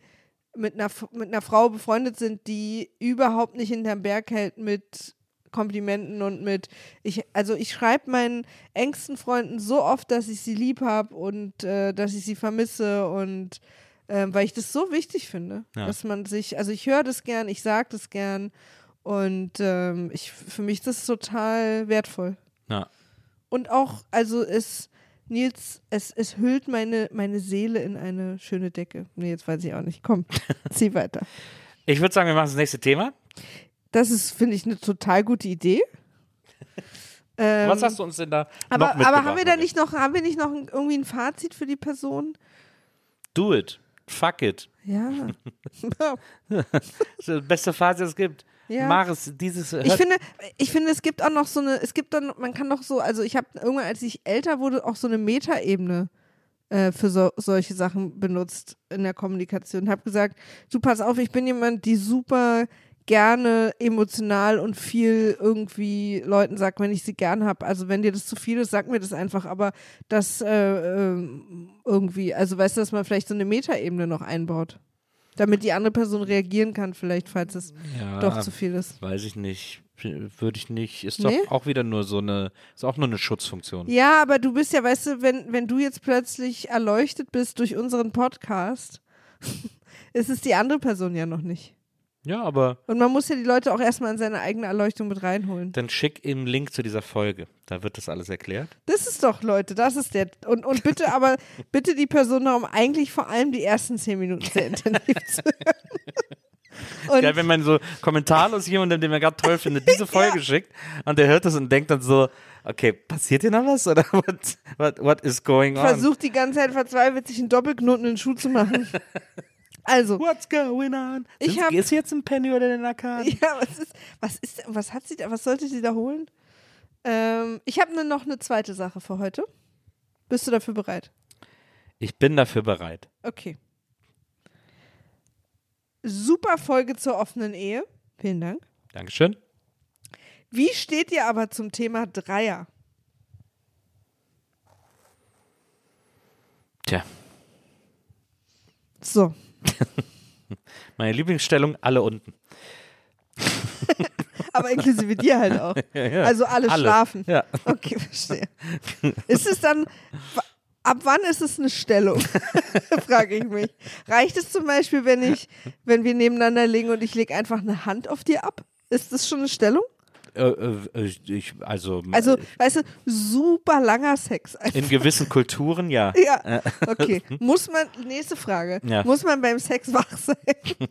mit einer, mit einer Frau befreundet sind, die überhaupt nicht hinterm Berg hält mit Komplimenten und mit ich also ich schreibe meinen engsten Freunden so oft, dass ich sie lieb habe und äh, dass ich sie vermisse und ähm, weil ich das so wichtig finde, Ja. dass man sich also ich höre das gern, ich sage das gern und ähm, ich für mich ist das total wertvoll Ja. Und auch also es Nils, es, es hüllt meine, meine Seele in eine schöne Decke. Nee, jetzt weiß ich auch nicht. Komm, zieh weiter. Ich würde sagen, wir machen das nächste Thema. Das ist, finde ich, eine total gute Idee. Ähm, Was hast du uns denn da aber, noch aber haben wir da nicht noch, haben wir nicht noch ein, irgendwie ein Fazit für die Person? Do it. Fuck it. Ja. Das ist das beste Phase, das es gibt. Ja. Mach es. Dieses. Ich finde, ich finde, es gibt auch noch so eine, es gibt dann, man kann doch so, also ich habe irgendwann, als ich älter wurde, auch so eine Metaebene äh, für so, solche Sachen benutzt in der Kommunikation. Habe gesagt, du pass auf, ich bin jemand, die super gerne emotional und viel irgendwie Leuten sagt, wenn ich sie gern habe. Also wenn dir das zu viel ist, sag mir das einfach. Aber das äh, ähm, irgendwie, also weißt du, dass man vielleicht so eine Metaebene noch einbaut. Damit die andere Person reagieren kann, vielleicht, falls es ja, doch zu viel ist. Weiß ich nicht. Würde ich nicht. Ist doch Nee? auch wieder nur so eine. Ist auch nur eine Schutzfunktion. Ja, aber du bist ja, weißt du, wenn, wenn du jetzt plötzlich erleuchtet bist durch unseren Podcast, ist es die andere Person ja noch nicht. Ja, aber Und man muss ja die Leute auch erstmal in seine eigene Erleuchtung mit reinholen. dann schick ihm einen Link zu dieser Folge. Da wird das alles erklärt. Das ist doch, Leute, das ist der. Und, und bitte aber, bitte die Person darum, eigentlich vor allem die ersten zehn Minuten sehr intensiv zu hören. Geil, wenn man so kommentarlos jemandem, den man gerade toll findet, diese Folge schickt und der hört das und denkt dann so, okay, passiert hier noch was? Oder what, what, what is going on? versucht die ganze Zeit verzweifelt, sich einen Doppelknoten in den Schuh zu machen. Also, What's going on? Ich hab- ist jetzt ein Penny oder den Arkaden? Ja, was ist, was ist, was hat sie da, was sollte sie da holen? Ähm, ich habe ne, noch eine zweite Sache für heute. Bist du dafür bereit? Ich bin dafür bereit. Okay. Super Folge zur offenen Ehe. Vielen Dank. Dankeschön. Wie steht ihr aber zum Thema Dreier? Tja, So, meine Lieblingsstellung, alle unten. aber inklusive dir halt auch. ja. Also alle, Alle. schlafen. Ja. Okay, verstehe. Ist es dann, ab wann ist es eine Stellung? Frage ich mich. Reicht es zum Beispiel, wenn ich, wenn wir nebeneinander liegen und ich lege einfach eine Hand auf dir ab? Ist das schon eine Stellung? Äh, äh, ich, also, Also, weißt du, super langer Sex. in gewissen Kulturen ja. ja, okay. Muss man, nächste Frage. Ja. Muss man beim Sex wach sein?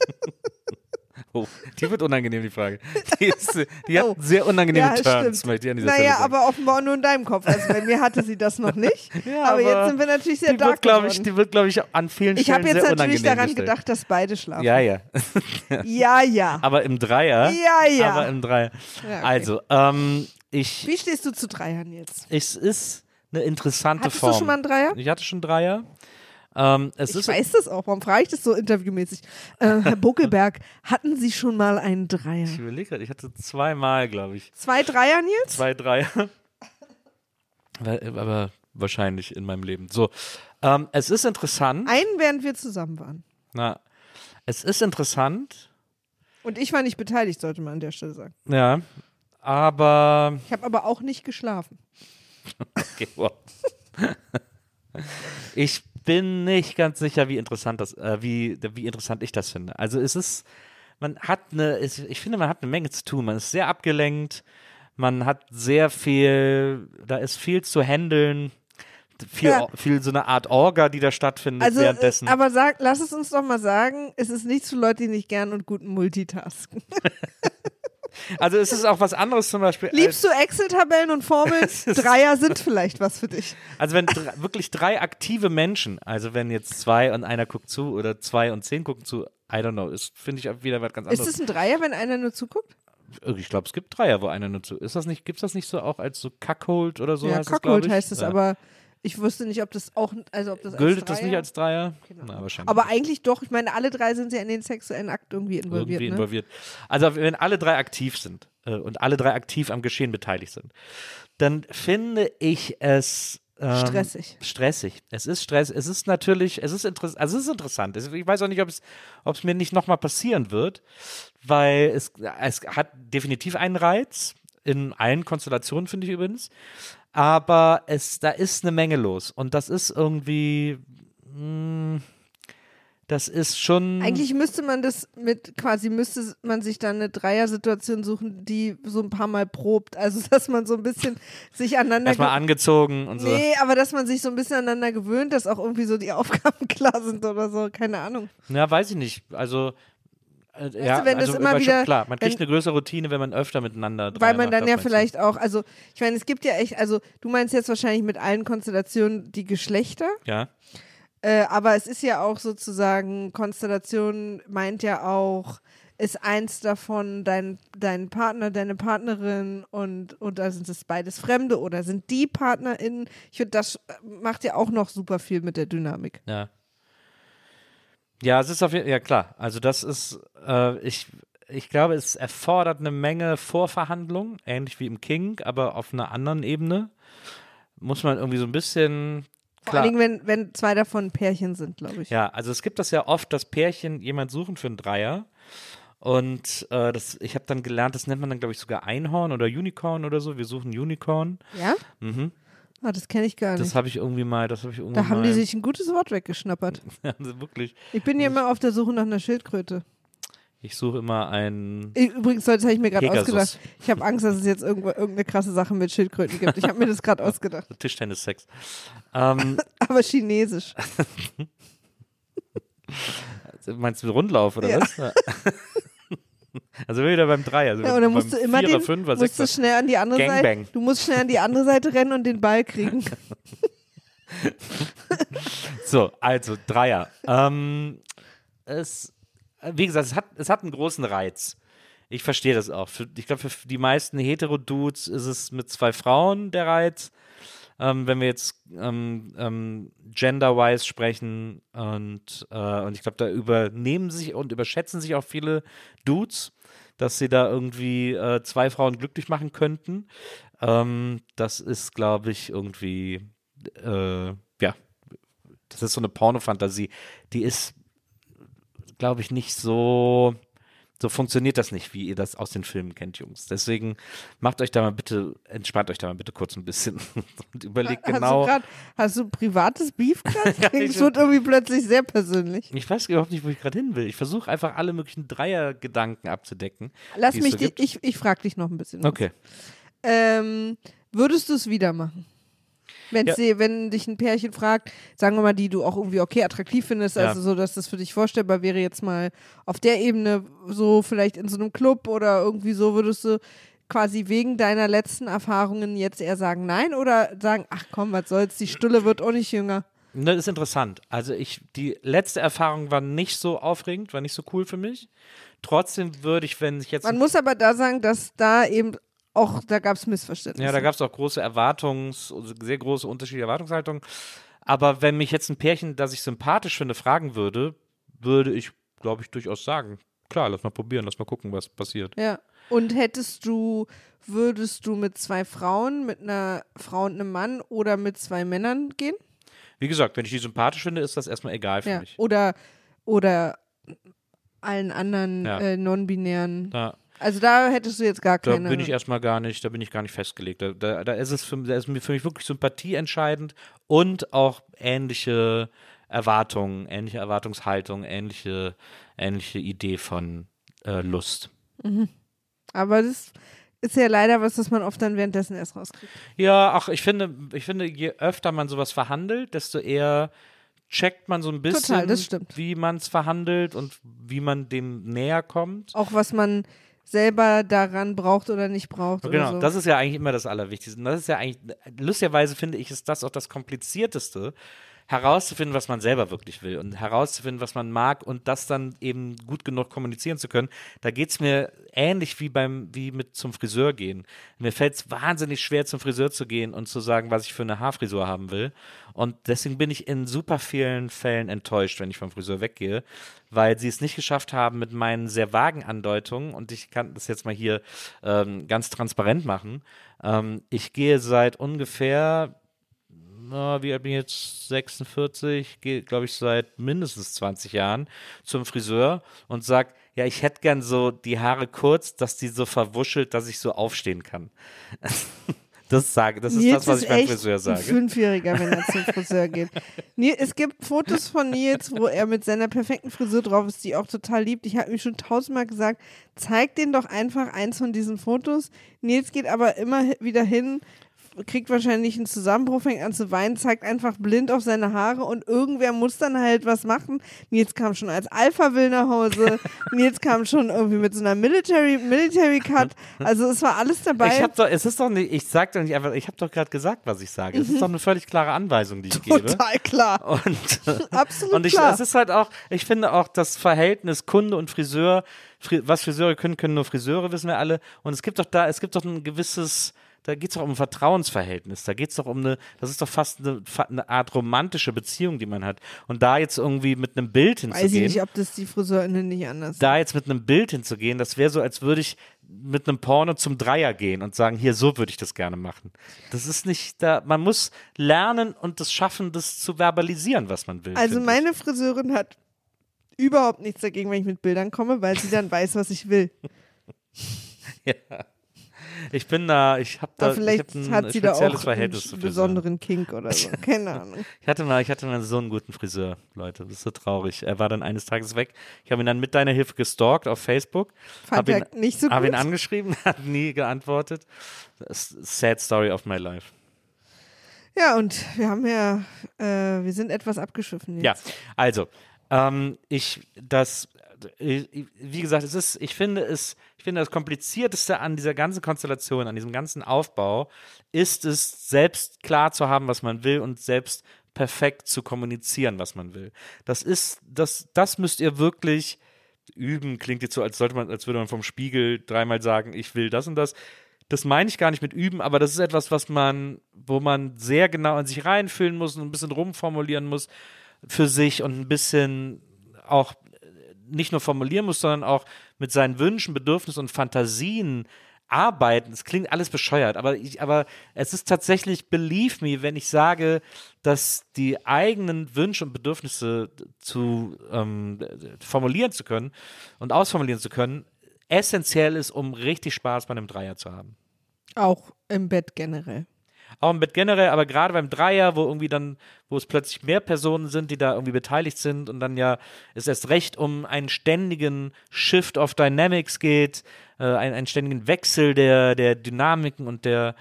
Oh, die wird unangenehm, die Frage. Die, ist, die hat Oh. sehr unangenehme Ja, Turns, stimmt. möchte ich an dieser Naja, Stelle aber offenbar nur in deinem Kopf. Also bei mir hatte sie das noch nicht. Ja, aber, jetzt aber sind wir natürlich sehr die dark wird, glaube ich, die wird, glaube ich, an vielen Ich Stellen habe jetzt sehr natürlich unangenehm daran gestellt. gedacht, dass beide schlafen. Ja, ja. Ja, ja. Aber im Dreier. Ja, ja. Aber im Dreier. Ja, okay. Also, ähm, ich, Wie stehst du zu Dreiern jetzt? es ist eine interessante Hattest Form. du schon mal einen Dreier? Ich hatte schon Dreier. Ähm, Ich weiß das auch. Warum frage ich das so interviewmäßig? Äh, Herr Buckelberg, hatten Sie schon mal einen Dreier? Ich überlege gerade, ich hatte zweimal, glaube ich. Zwei Dreier, Nils? Zwei Dreier. Aber wahrscheinlich in meinem Leben. So, ähm, es ist interessant. Einen, während wir zusammen waren. Na, es ist interessant. Und ich war nicht beteiligt, sollte man an der Stelle sagen. Ja, aber Ich habe aber auch nicht geschlafen. Okay, wow. ich bin nicht ganz sicher, wie interessant das, äh, wie, wie interessant ich das finde. Also es ist, man hat eine, ich finde, man hat eine Menge zu tun. Man ist sehr abgelenkt, man hat sehr viel, da ist viel zu handeln, viel, Ja. viel so eine Art Orga, die da stattfindet Also, währenddessen. äh, aber sag, lass es uns doch mal sagen, es ist nichts für Leute, die nicht gern und gut multitasken. also es ist auch was anderes zum Beispiel. Liebst du Excel-Tabellen und Formeln? Ist- Dreier sind vielleicht was für dich. Also wenn dr wirklich drei aktive Menschen, also wenn jetzt zwei und einer guckt zu oder zwei und zehn gucken zu, I don't know, ist finde ich wieder was ganz Ist anderes. es ein Dreier, wenn einer nur zuguckt? ich glaube, es gibt Dreier, wo einer nur zu. Ist das nicht, gibt es das nicht so auch als so Cuckold oder so ja, heißt ich? heißt es, ja. aber ich wusste nicht, ob das auch, also ob das Gültet das nicht als Dreier? Genau. Na, wahrscheinlich. Aber eigentlich doch, ich meine, alle drei sind ja in den sexuellen Akt irgendwie involviert. irgendwie ne? involviert. Also wenn alle drei aktiv sind äh, und alle drei aktiv am Geschehen beteiligt sind, dann finde ich es ähm, Stressig. stressig. Es ist Stress. Es ist natürlich, es ist interessant. Also es ist interessant. Es- Ich weiß auch nicht, ob es, ob es mir nicht nochmal passieren wird, weil es, es hat definitiv einen Reiz. In allen Konstellationen finde ich übrigens. Aber es, da ist eine Menge los. Und das ist irgendwie, mh, das ist schon. Eigentlich müsste man das mit, quasi müsste man sich dann eine Dreiersituation suchen, die so ein paar Mal probt. Also, dass man so ein bisschen sich aneinander erstmal ge- angezogen und so. Nee, aber dass man sich so ein bisschen aneinander gewöhnt, dass auch irgendwie so die Aufgaben klar sind oder so, keine Ahnung. Ja, weiß ich nicht. Also. Äh, ja, du, wenn das also, immer aber schon wieder- klar, man kriegt wenn- eine größere Routine, wenn man öfter miteinander Weil man dann das ja vielleicht auch, also ich meine, es gibt ja echt, also du meinst jetzt wahrscheinlich mit allen Konstellationen die Geschlechter, Ja. äh, aber es ist ja auch sozusagen, Konstellation meint ja auch, ist eins davon dein, dein Partner, deine Partnerin und, oder sind es beides Fremde oder sind die PartnerInnen? Ich finde, das macht ja auch noch super viel mit der Dynamik. Ja. Ja, es ist auf jeden Fall, ja klar. Also das ist, äh, ich, ich glaube, es erfordert eine Menge Vorverhandlung, ähnlich wie im King, aber auf einer anderen Ebene. Muss man irgendwie so ein bisschen. Vor Klar. allen Dingen, wenn, wenn zwei davon Pärchen sind, glaube ich. Ja, also es gibt das ja oft, dass Pärchen jemand suchen für einen Dreier. Und äh, das, ich habe dann gelernt, das nennt man dann, glaube ich, sogar Einhorn oder Unicorn oder so. Wir suchen Unicorn. Ja? Mhm. Ah, das kenne ich gar nicht. Das habe ich irgendwie mal, das habe ich irgendwie Da haben mal. die sich ein gutes Wort weggeschnappert. also wirklich. Ich bin ja immer auf der Suche nach einer Schildkröte. Ich suche immer einen. Übrigens, das habe ich mir gerade ausgedacht. Ich habe Angst, dass es jetzt irgendwo, irgendeine krasse Sache mit Schildkröten gibt. Ich habe mir das gerade ausgedacht. Tischtennis-Sex. ähm, Aber chinesisch. meinst du Rundlauf oder Ja. was? Also wieder beim Drei. Also Ja, und dann musst du immer Vierer, den, Fünfer, musst du schnell an die andere Gangbang. Seite. Du musst schnell an die andere Seite rennen und den Ball kriegen. So, also Dreier. ähm, es, wie gesagt, es hat, es hat einen großen Reiz. Ich verstehe das auch. Für, ich glaube, für die meisten Hetero-Dudes ist es mit zwei Frauen der Reiz. Ähm, wenn wir jetzt ähm, ähm, gender-wise sprechen und, äh, und ich glaube, da übernehmen sich und überschätzen sich auch viele Dudes, dass sie da irgendwie äh, zwei Frauen glücklich machen könnten. Ähm, das ist, glaube ich, irgendwie, äh, ja, das ist so eine Pornofantasie, die ist, glaube ich, nicht so, so funktioniert das nicht, wie ihr das aus den Filmen kennt, Jungs. Deswegen macht euch da mal bitte, entspannt euch da mal bitte kurz ein bisschen und überlegt Hast genau. du, grad, hast du privates Beef gerade? Ja, Es wird irgendwie plötzlich sehr persönlich. Ich weiß überhaupt nicht, wo ich gerade hin will. Ich versuche einfach alle möglichen Dreiergedanken abzudecken. Lass mich, so die, ich, ich frage dich noch ein bisschen. Okay. Ähm, würdest du es wieder machen? Wenn's Ja. wenn dich ein Pärchen fragt, sagen wir mal, die du auch irgendwie okay attraktiv findest, Ja. also so, dass das für dich vorstellbar wäre, jetzt mal auf der Ebene, so vielleicht in so einem Club oder irgendwie so, würdest du quasi wegen deiner letzten Erfahrungen jetzt eher sagen nein oder sagen, ach komm, was soll's, die Stulle wird auch nicht jünger. Das ist interessant. Also ich, die letzte Erfahrung war nicht so aufregend, war nicht so cool für mich. Trotzdem würde ich, wenn ich jetzt Man muss aber da sagen, dass da eben auch, da gab es Missverständnisse. Ja, da gab es auch große Erwartungs-, also sehr große unterschiedliche Erwartungshaltungen. Aber wenn mich jetzt ein Pärchen, das ich sympathisch finde, fragen würde, würde ich, glaube ich, durchaus sagen, klar, lass mal probieren, lass mal gucken, was passiert. Ja. Und hättest du, würdest du mit zwei Frauen, mit einer Frau und einem Mann oder mit zwei Männern gehen? Wie gesagt, wenn ich die sympathisch finde, ist das erstmal egal für Ja. mich. Oder, oder allen anderen Ja. äh, non-binären. Da, Also da hättest du jetzt gar da keine. bin ich erstmal gar nicht, da bin ich gar nicht festgelegt. Da, da, da ist es für, da ist für mich wirklich Sympathie entscheidend und auch ähnliche Erwartungen, ähnliche Erwartungshaltung, ähnliche, ähnliche Idee von äh, Lust. Aber das ist ja leider was, das man oft dann währenddessen erst rauskriegt. Ja, ach, ich finde, ich finde, je öfter man sowas verhandelt, desto eher checkt man so ein bisschen, Total, wie man es verhandelt und wie man dem näher kommt. Auch was man selber daran braucht oder nicht braucht. Genau, oder so. das ist ja eigentlich immer das Allerwichtigste. Und das ist ja eigentlich, lustigerweise finde ich, ist das auch das Komplizierteste, herauszufinden, was man selber wirklich will und herauszufinden, was man mag und das dann eben gut genug kommunizieren zu können. Da geht es mir ähnlich wie beim, wie mit zum Friseur gehen. Mir fällt es wahnsinnig schwer, zum Friseur zu gehen und zu sagen, was ich für eine Haarfrisur haben will. Und deswegen bin ich in super vielen Fällen enttäuscht, wenn ich vom Friseur weggehe, weil sie es nicht geschafft haben mit meinen sehr vagen Andeutungen und ich kann das jetzt mal hier ähm, ganz transparent machen. Ähm, ich gehe seit ungefähr na, wie alt bin ich jetzt? 46, gehe, glaube ich, seit mindestens 20 Jahren zum Friseur und sage, ja, ich hätte gern so die Haare kurz, dass die so verwuschelt, dass ich so aufstehen kann. Das sage, das ist Nils das, was ich beim Friseur Ein sage. Fünfjähriger, wenn er zum Friseur geht. Nils, es gibt Fotos von Nils, wo er mit seiner perfekten Frisur drauf ist, die auch total liebt. Ich habe ihm schon tausendmal gesagt, zeig den doch einfach eins von diesen Fotos. Nils geht aber immer wieder hin, kriegt wahrscheinlich einen Zusammenbruch, fängt an zu weinen, zeigt einfach blind auf seine Haare und irgendwer muss dann halt was machen. Nils kam schon als Alpha-Will nach Hause. Nils kam schon irgendwie mit so einer Military, Military Cut. Also es war alles dabei. Ich habe doch, es ist doch nicht, ich sag doch nicht einfach, ich habe doch gerade gesagt, was ich sage. Es ist doch eine völlig klare Anweisung, die ich gebe. Total klar. Und, Absolut und ich, klar. es ist halt auch, ich finde auch das Verhältnis Kunde und Friseur, Fri was Friseure können, können nur Friseure, wissen wir alle. Und es gibt doch da, es gibt doch ein gewisses, da geht es doch um ein Vertrauensverhältnis. Da geht es doch um eine, das ist doch fast eine, eine Art romantische Beziehung, die man hat. Und da jetzt irgendwie mit einem Bild Weiß ich hinzugehen, nicht, ob das die FriseurInnen nicht anders da jetzt mit einem Bild hinzugehen, das wäre so, als würde ich mit einem Porno zum Dreier gehen und sagen, hier, so würde ich das gerne machen. Das ist nicht da, man muss lernen und das schaffen, das zu verbalisieren, was man will. Also meine Friseurin hat überhaupt nichts dagegen, wenn ich mit Bildern komme, weil sie dann weiß, was ich will. ich. Ich bin da, ich habe da, Aber vielleicht ich hab ein hat sie da auch Verhältnis einen besonderen Kink oder so. Keine Ahnung. Ich hatte mal, ich hatte mal so einen guten Friseur, Leute. Das ist so traurig. Er war dann eines Tages weg. Ich habe ihn dann mit deiner Hilfe gestalkt auf Facebook. Fand ihn, nicht so Habe ihn gut. angeschrieben, hat nie geantwortet. Sad story of my life. Ja, und wir haben ja, äh, wir sind etwas abgeschiffen Ja, jetzt. also, ähm, ich, das, wie gesagt, es ist, ich finde es, ich finde das Komplizierteste an dieser ganzen Konstellation, an diesem ganzen Aufbau, ist es, selbst klar zu haben, was man will und selbst perfekt zu kommunizieren, was man will. Das ist, das, das müsst ihr wirklich üben. Klingt jetzt so, als sollte man, als würde man vom Spiegel dreimal sagen, ich will das und das. Das meine ich gar nicht mit üben, aber das ist etwas, was man, wo man sehr genau in sich reinfühlen muss und ein bisschen rumformulieren muss für sich und ein bisschen auch nicht nur formulieren muss, sondern auch mit seinen Wünschen, Bedürfnissen und Fantasien arbeiten. Es klingt alles bescheuert, aber, ich, aber es ist tatsächlich, believe me, wenn ich sage, dass die eigenen Wünsche und Bedürfnisse zu ähm, formulieren zu können und ausformulieren zu können, essentiell ist, um richtig Spaß bei einem Dreier zu haben. Auch im Bett generell. Auch im Bett generell, aber gerade beim Dreier, wo irgendwie dann, wo es plötzlich mehr Personen sind, die da irgendwie beteiligt sind und dann ja es erst recht um einen ständigen Shift of Dynamics geht, äh, einen, einen ständigen Wechsel der, der Dynamiken und der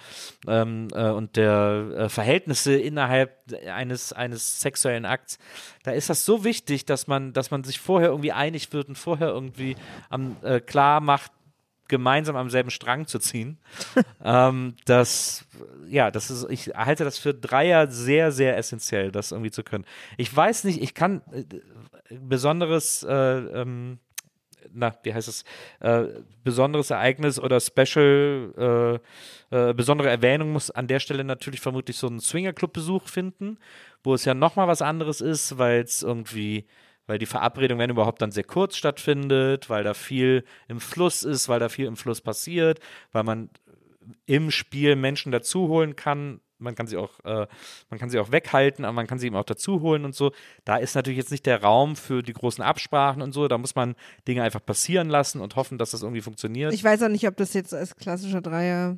ähm, äh, und der äh, Verhältnisse innerhalb eines, eines sexuellen Akts. Da ist das so wichtig, dass man, dass man sich vorher irgendwie einig wird und vorher irgendwie am, äh, klar macht, gemeinsam am selben Strang zu ziehen. ähm, das, ja, das ist, ich halte das für Dreier sehr, sehr essentiell, das irgendwie zu können. Ich weiß nicht, ich kann äh, besonderes, äh, ähm, na, wie heißt es, äh, besonderes Ereignis oder Special, äh, äh, besondere Erwähnung muss an der Stelle natürlich vermutlich so einen Swingerclub-Besuch finden, wo es ja nochmal was anderes ist, weil es irgendwie weil die Verabredung, wenn überhaupt, dann sehr kurz stattfindet, weil da viel im Fluss ist, weil da viel im Fluss passiert, weil man im Spiel Menschen dazu holen kann. Man kann sie auch, äh, man kann sie auch weghalten, aber man kann sie eben auch dazu holen und so. Da ist natürlich jetzt nicht der Raum für die großen Absprachen und so. Da muss man Dinge einfach passieren lassen und hoffen, dass das irgendwie funktioniert. Ich weiß auch nicht, ob das jetzt als klassischer Dreier.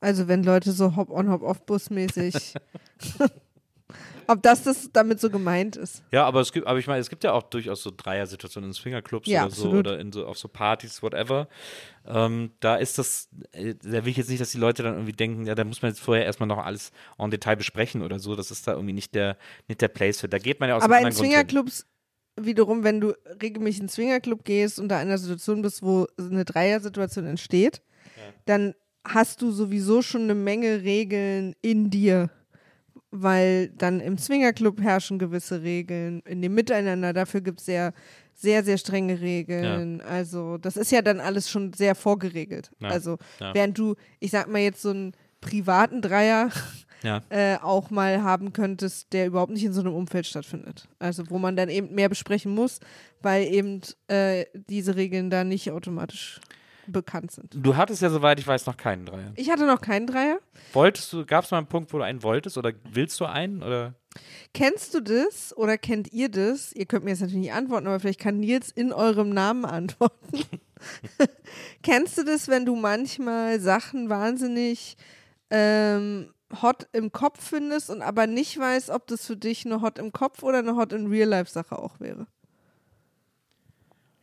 Also wenn Leute so Hop-on, Hop-off-Bus mäßig. ob das, das damit so gemeint ist. Ja, aber es gibt, aber ich meine, es gibt ja auch durchaus so Dreier-Situationen in Swingerclubs Ja, oder so absolut. oder in so auf so Partys, whatever. Ähm, da ist das, äh, da will ich jetzt nicht, dass die Leute dann irgendwie denken, ja, da muss man jetzt vorher erstmal noch alles en Detail besprechen oder so. Das ist da irgendwie nicht der, nicht der Place für. Da geht man ja aus Aber in. Swingerclubs wiederum, wenn du regelmäßig in einen Swingerclub gehst und da in einer Situation bist, wo eine Dreier-Situation entsteht, dann hast du sowieso schon eine Menge Regeln in dir. Weil dann im Swingerclub herrschen gewisse Regeln, in dem Miteinander, dafür gibt es sehr, sehr, sehr strenge Regeln. Also, das ist ja dann alles schon sehr vorgeregelt. Ja, Also, ja. während du, ich sag mal jetzt so einen privaten Dreier Ja. äh, auch mal haben könntest, der überhaupt nicht in so einem Umfeld stattfindet. Also wo man dann eben mehr besprechen muss, weil eben äh, diese Regeln da nicht automatisch bekannt sind. Du hattest ja, soweit ich weiß, noch keinen Dreier. Ich hatte noch keinen Dreier. Wolltest du, gab es mal einen Punkt, wo du einen wolltest oder willst du einen? Oder? Kennst du das oder kennt ihr das? Ihr könnt mir jetzt natürlich nicht antworten, aber vielleicht kann Nils in eurem Namen antworten. Kennst du das, wenn du manchmal Sachen wahnsinnig ähm, hot im Kopf findest und aber nicht weißt, ob das für dich eine hot im Kopf oder eine hot in real life Sache auch wäre?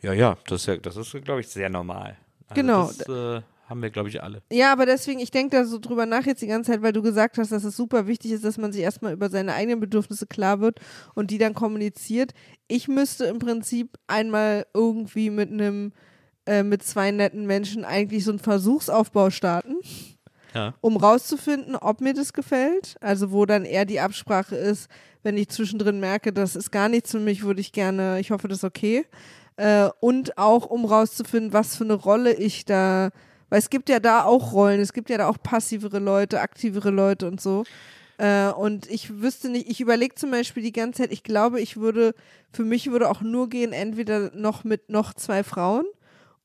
Ja, ja, das ist, ja, das ist glaube ich, sehr normal. Also Genau. Das äh, haben wir, glaube ich, alle. Ja, aber deswegen, ich denke da so drüber nach jetzt die ganze Zeit, weil du gesagt hast, dass es super wichtig ist, dass man sich erstmal über seine eigenen Bedürfnisse klar wird und die dann kommuniziert. Ich müsste im Prinzip einmal irgendwie mit einem, äh, mit zwei netten Menschen eigentlich so einen Versuchsaufbau starten, Ja. um rauszufinden, ob mir das gefällt. Also wo dann eher die Absprache ist, wenn ich zwischendrin merke, das ist gar nichts für mich, würde ich gerne, ich hoffe, das ist okay. Äh, und auch um rauszufinden, was für eine Rolle ich da, weil es gibt ja da auch Rollen, es gibt ja da auch passivere Leute, aktivere Leute und so. Äh, und ich wüsste nicht, ich überlege zum Beispiel die ganze Zeit, ich glaube, ich würde, für mich würde auch nur gehen, entweder noch mit noch zwei Frauen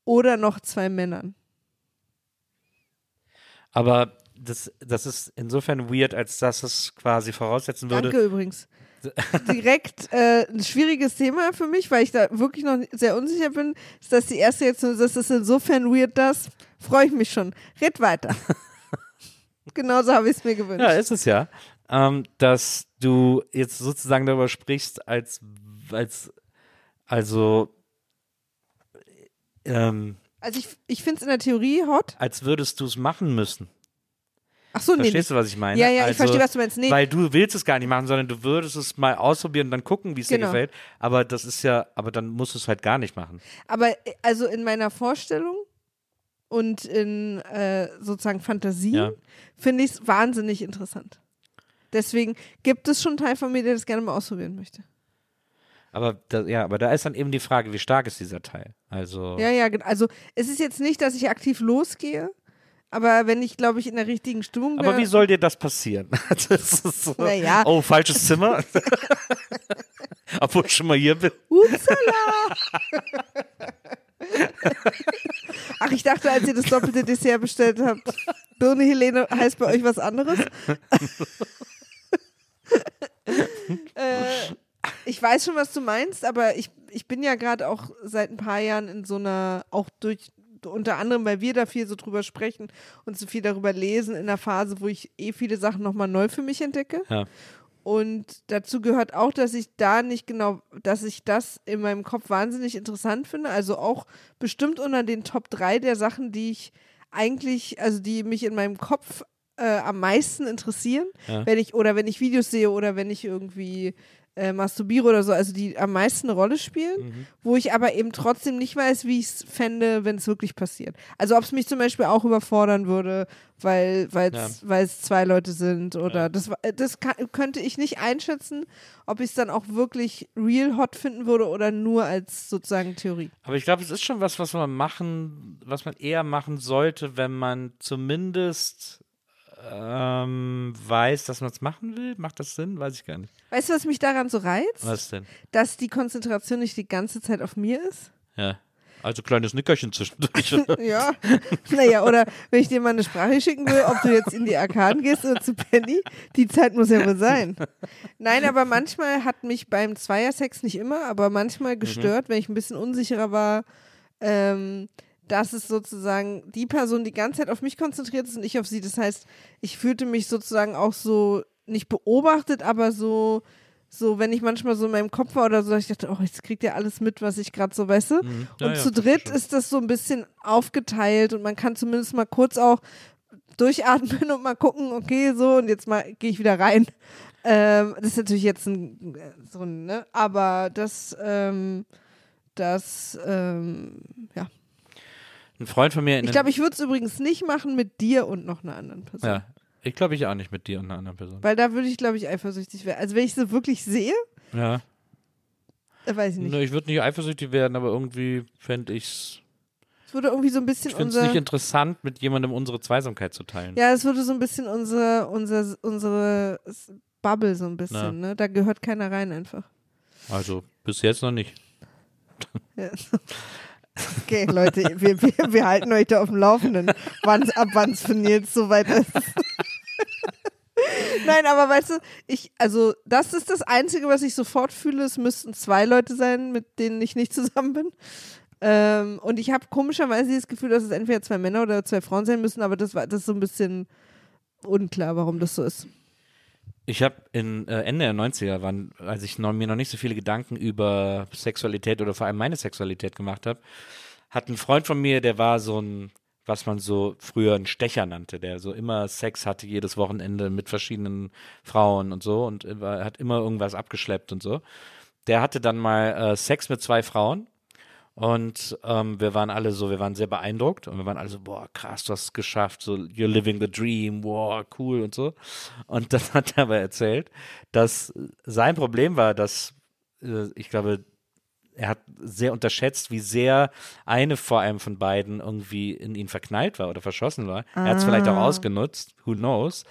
oder noch zwei Männern. Aber das, das ist insofern weird, als dass es quasi voraussetzen würde. Danke übrigens. Direkt äh, ein schwieriges Thema für mich, weil ich da wirklich noch sehr unsicher bin. Ist das die erste jetzt, das ist insofern weird, das freue ich mich schon. Red weiter. Genauso habe ich es mir gewünscht. Ja, ist es ja. Ähm, dass du jetzt sozusagen darüber sprichst, als, als also, ähm, Also ich, ich finde es in der Theorie hot. als würdest du es machen müssen. Ach so, nee. Verstehst du, was ich meine? Ja, ja, ich also, verstehe, was du meinst. Nee, Weil du willst es gar nicht machen, sondern du würdest es mal ausprobieren und dann gucken, wie es Genau. dir gefällt. Aber das ist ja, aber dann musst du es halt gar nicht machen. aber äh, also in meiner Vorstellung und in äh, sozusagen Fantasien Ja. finde ich es wahnsinnig interessant. Deswegen gibt es schon einen Teil von mir, der das gerne mal ausprobieren möchte. Aber da, ja, aber da ist dann eben die Frage, wie stark ist dieser Teil? Also Ja, ja, also es ist jetzt nicht, dass ich aktiv losgehe, aber wenn ich, glaube ich, in der richtigen Stimmung bin. Aber wie soll dir das passieren? das ist so, Naja. Oh, falsches Zimmer. Obwohl ich schon mal hier bin. Upsala! Ach, ich dachte, als ihr das doppelte Dessert bestellt habt, Birne Helene heißt bei euch was anderes. äh, ich weiß schon, was du meinst, aber ich, ich bin ja gerade auch seit ein paar Jahren in so einer, auch durch, unter anderem, weil wir da viel so drüber sprechen und so viel darüber lesen, in einer Phase, wo ich eh viele Sachen nochmal neu für mich entdecke. Ja. Und dazu gehört auch, dass ich da nicht genau, dass ich das in meinem Kopf wahnsinnig interessant finde. Also auch bestimmt unter den Top 3 der Sachen, die ich eigentlich, also die mich in meinem Kopf äh, am meisten interessieren, Ja. wenn ich, oder wenn ich Videos sehe oder wenn ich irgendwie äh, masturbiere oder so, also die am meisten eine Rolle spielen, Mhm. wo ich aber eben trotzdem nicht weiß, wie ich es fände, wenn es wirklich passiert. Also ob es mich zum Beispiel auch überfordern würde, weil es Ja. zwei Leute sind oder Ja. das, wa- das kann, könnte ich nicht einschätzen, ob ich es dann auch wirklich real hot finden würde oder nur als sozusagen Theorie. Aber ich glaube, es ist schon was, was man machen, was man eher machen sollte, wenn man zumindest ähm, weiß, dass man es machen will. Macht das Sinn? Weiß ich gar nicht. Weißt du, was mich daran so reizt? Was denn? Dass die Konzentration nicht die ganze Zeit auf mir ist. Ja. Also kleines Nickerchen zwischendurch. Ja, naja, oder wenn ich dir mal eine Sprache schicken will, ob du jetzt in die Arkaden gehst oder zu Penny, die Zeit muss ja wohl sein. Nein, aber manchmal hat mich beim Zweiersex nicht immer, aber manchmal gestört, wenn ich ein bisschen unsicherer war, ähm, dass es sozusagen die Person die ganze Zeit auf mich konzentriert ist und ich auf sie. Das heißt, ich fühlte mich sozusagen auch so nicht beobachtet, aber so, so, wenn ich manchmal so in meinem Kopf war oder so, ich dachte, oh, jetzt kriegt ihr alles mit, was ich gerade so weißt. du? Mhm. Ja, Und ja, zu dritt schon. ist das so ein bisschen aufgeteilt und man kann zumindest mal kurz auch durchatmen und mal gucken, okay, so und jetzt mal gehe ich wieder rein. Ähm, das ist natürlich jetzt ein, so ein, ne, aber das, ähm, das, ähm, ja. Ein Freund von mir Ich glaube, ich würde es übrigens nicht machen mit dir und noch einer anderen Person. Ja. Ich glaube, ich auch nicht mit dir und einer anderen Person. Weil da würde ich, glaube ich, eifersüchtig werden. Also wenn ich sie wirklich sehe, Ja. äh, weiß ich nicht. Ne, ich würde nicht eifersüchtig werden, aber irgendwie fände ich's. Es würde irgendwie so ein bisschen Ich finde es nicht interessant, mit jemandem unsere Zweisamkeit zu teilen. Ja, es würde so ein bisschen unsere, unsere, unsere Bubble so ein bisschen, ne? Da gehört keiner rein einfach. Also bis jetzt noch nicht. Ja. Okay, Leute, wir, wir, wir halten euch da auf dem Laufenden, wann's, ab wann es für Nils soweit ist. Nein, aber weißt du, ich, also das ist das Einzige, was ich sofort fühle. Es müssten zwei Leute sein, mit denen ich nicht zusammen bin. Ähm, und ich habe komischerweise das Gefühl, dass es entweder zwei Männer oder zwei Frauen sein müssen, aber das das ist so ein bisschen unklar, warum das so ist. Ich habe in äh, Ende der 90er, wann, als ich noch, mir noch nicht so viele Gedanken über Sexualität oder vor allem meine Sexualität gemacht habe, hat ein Freund von mir, der war so ein, was man so früher einen Stecher nannte, der so immer Sex hatte jedes Wochenende mit verschiedenen Frauen und so und äh, hat immer irgendwas abgeschleppt und so. Der hatte dann mal äh, Sex mit zwei Frauen und ähm, wir waren alle so, wir waren sehr beeindruckt und wir waren alle so, boah, krass, du hast es geschafft, so, you're living the dream, wow, cool und so. Und dann hat er aber erzählt, dass sein Problem war, dass äh, ich glaube, er hat sehr unterschätzt, wie sehr eine vor allem von beiden irgendwie in ihn verknallt war oder verschossen war. Er hat es vielleicht auch ausgenutzt, who knows.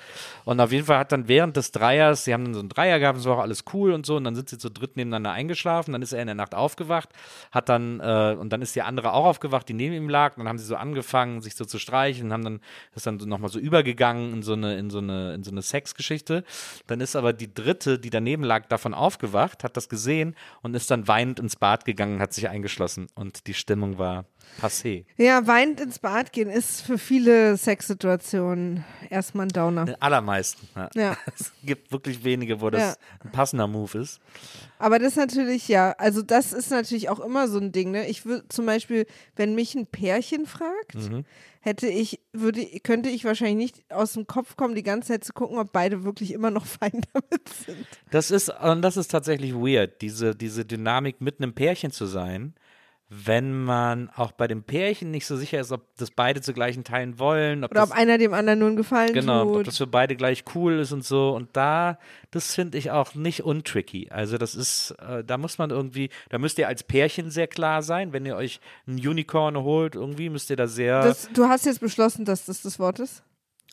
Und auf jeden Fall hat dann während des Dreiers, sie haben dann so einen Dreier gehabt, war auch alles cool und so, und dann sind sie zu dritt nebeneinander eingeschlafen, dann ist er in der Nacht aufgewacht, hat dann, äh, und dann ist die andere auch aufgewacht, die neben ihm lag, und dann haben sie so angefangen, sich so zu streichen, haben dann, ist dann so nochmal so übergegangen in so eine, in so eine, in so eine Sexgeschichte. Dann ist aber die dritte, die daneben lag, davon aufgewacht, hat das gesehen und ist dann weinend ins Bad gegangen, hat sich eingeschlossen und die Stimmung war passé. Ja, weinend ins Bad gehen ist für viele Sexsituationen erstmal ein Downer. Den allermeisten. Ja. Ja. Es gibt wirklich wenige, wo das Ja. ein passender Move ist. Aber das ist natürlich, ja, also das ist natürlich auch immer so ein Ding, ne? Ich würde zum Beispiel, wenn mich ein Pärchen fragt, Mhm. hätte ich, würde, könnte ich wahrscheinlich nicht aus dem Kopf kommen, die ganze Zeit zu gucken, ob beide wirklich immer noch fein damit sind. Das ist, und das ist tatsächlich weird, diese, diese Dynamik mit einem Pärchen zu sein, wenn man auch bei dem Pärchen nicht so sicher ist, ob das beide zu gleichen Teilen wollen, ob Oder das, ob einer dem anderen nur einen Gefallen genau, ob tut. das für beide gleich cool ist und so. Und da, das finde ich auch nicht untricky. Also das ist, äh, da muss man irgendwie, da müsst ihr als Pärchen sehr klar sein, wenn ihr euch ein Unicorn holt, irgendwie müsst ihr da sehr, Das, du hast jetzt beschlossen, dass das das Wort ist?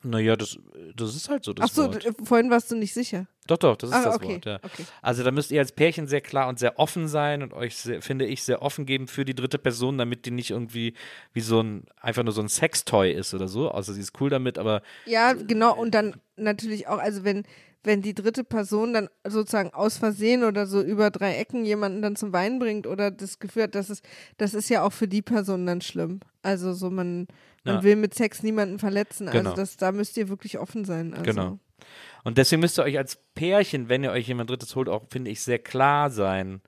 naja, das, das ist halt so das Ach so, Wort. vorhin warst du nicht sicher. Doch, doch, das ist Ah, das okay, Wort, ja. okay. Also da müsst ihr als Pärchen sehr klar und sehr offen sein und euch, sehr, finde ich, sehr offen geben für die dritte Person, damit die nicht irgendwie wie so ein, einfach nur so ein Sextoy ist oder so. Außer sie ist cool damit, aber Ja, genau. Und dann natürlich auch, also wenn, wenn die dritte Person dann sozusagen aus Versehen oder so über drei Ecken jemanden dann zum Weinen bringt oder das Gefühl hat, das ist, das ist ja auch für die Person dann schlimm. Also so man, man Ja. will mit Sex niemanden verletzen. Genau. Also das, da müsst ihr wirklich offen sein. Also. Genau. Und deswegen müsst ihr euch als Pärchen, wenn ihr euch jemand Drittes holt, auch, finde ich, sehr klar sein,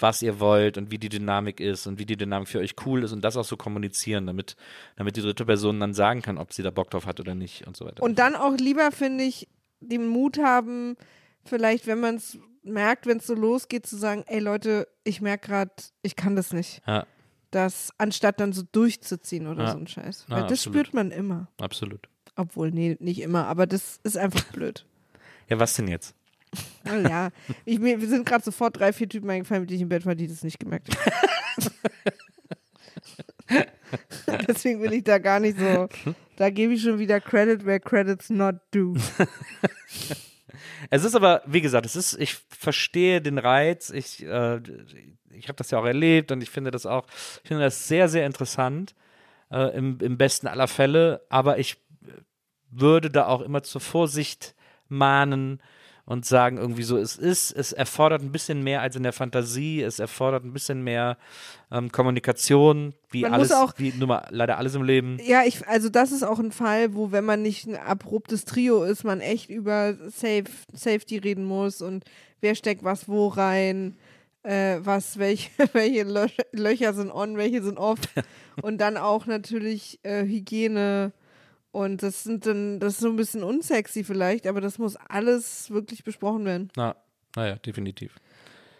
was ihr wollt und wie die Dynamik ist und wie die Dynamik für euch cool ist und das auch so kommunizieren, damit, damit die dritte Person dann sagen kann, ob sie da Bock drauf hat oder nicht und so weiter. Und dann auch lieber, finde ich, den Mut haben, vielleicht, wenn man es merkt, wenn es so losgeht, zu sagen, ey Leute, ich merke gerade, ich kann das nicht. ja, Das, anstatt dann so durchzuziehen oder Ja. so ein Scheiß. Ja, Weil das absolut. spürt man immer. absolut. Obwohl, nee, nicht immer, aber das ist einfach blöd. Ja, was denn jetzt? Oh ja, ich, mir wir sind gerade sofort drei, vier Typen eingefallen, mit denen ich im Bett war, die das nicht gemerkt haben. Deswegen will ich da gar nicht so, da gebe ich schon wieder Credit where credit's not due. Es ist aber, wie gesagt, es ist, ich verstehe den Reiz, ich, äh, ich habe das ja auch erlebt und ich finde das auch, ich finde das sehr, sehr interessant, äh, im, im besten aller Fälle, aber ich würde da auch immer zur Vorsicht mahnen und sagen irgendwie so, es ist, es erfordert ein bisschen mehr als in der Fantasie, es erfordert ein bisschen mehr ähm, Kommunikation, wie Man alles, auch- wie nun mal leider alles im Leben. Ja, ich, also das ist auch ein Fall, wo, wenn man nicht ein abruptes Trio ist, man echt über Safe, Safety reden muss und wer steckt was wo rein, äh, was, welche, welche Löcher, Löcher sind on, welche sind off. und dann auch natürlich äh, Hygiene. Und das sind dann, das ist so ein bisschen unsexy vielleicht, aber das muss alles wirklich besprochen werden. Na, naja, definitiv.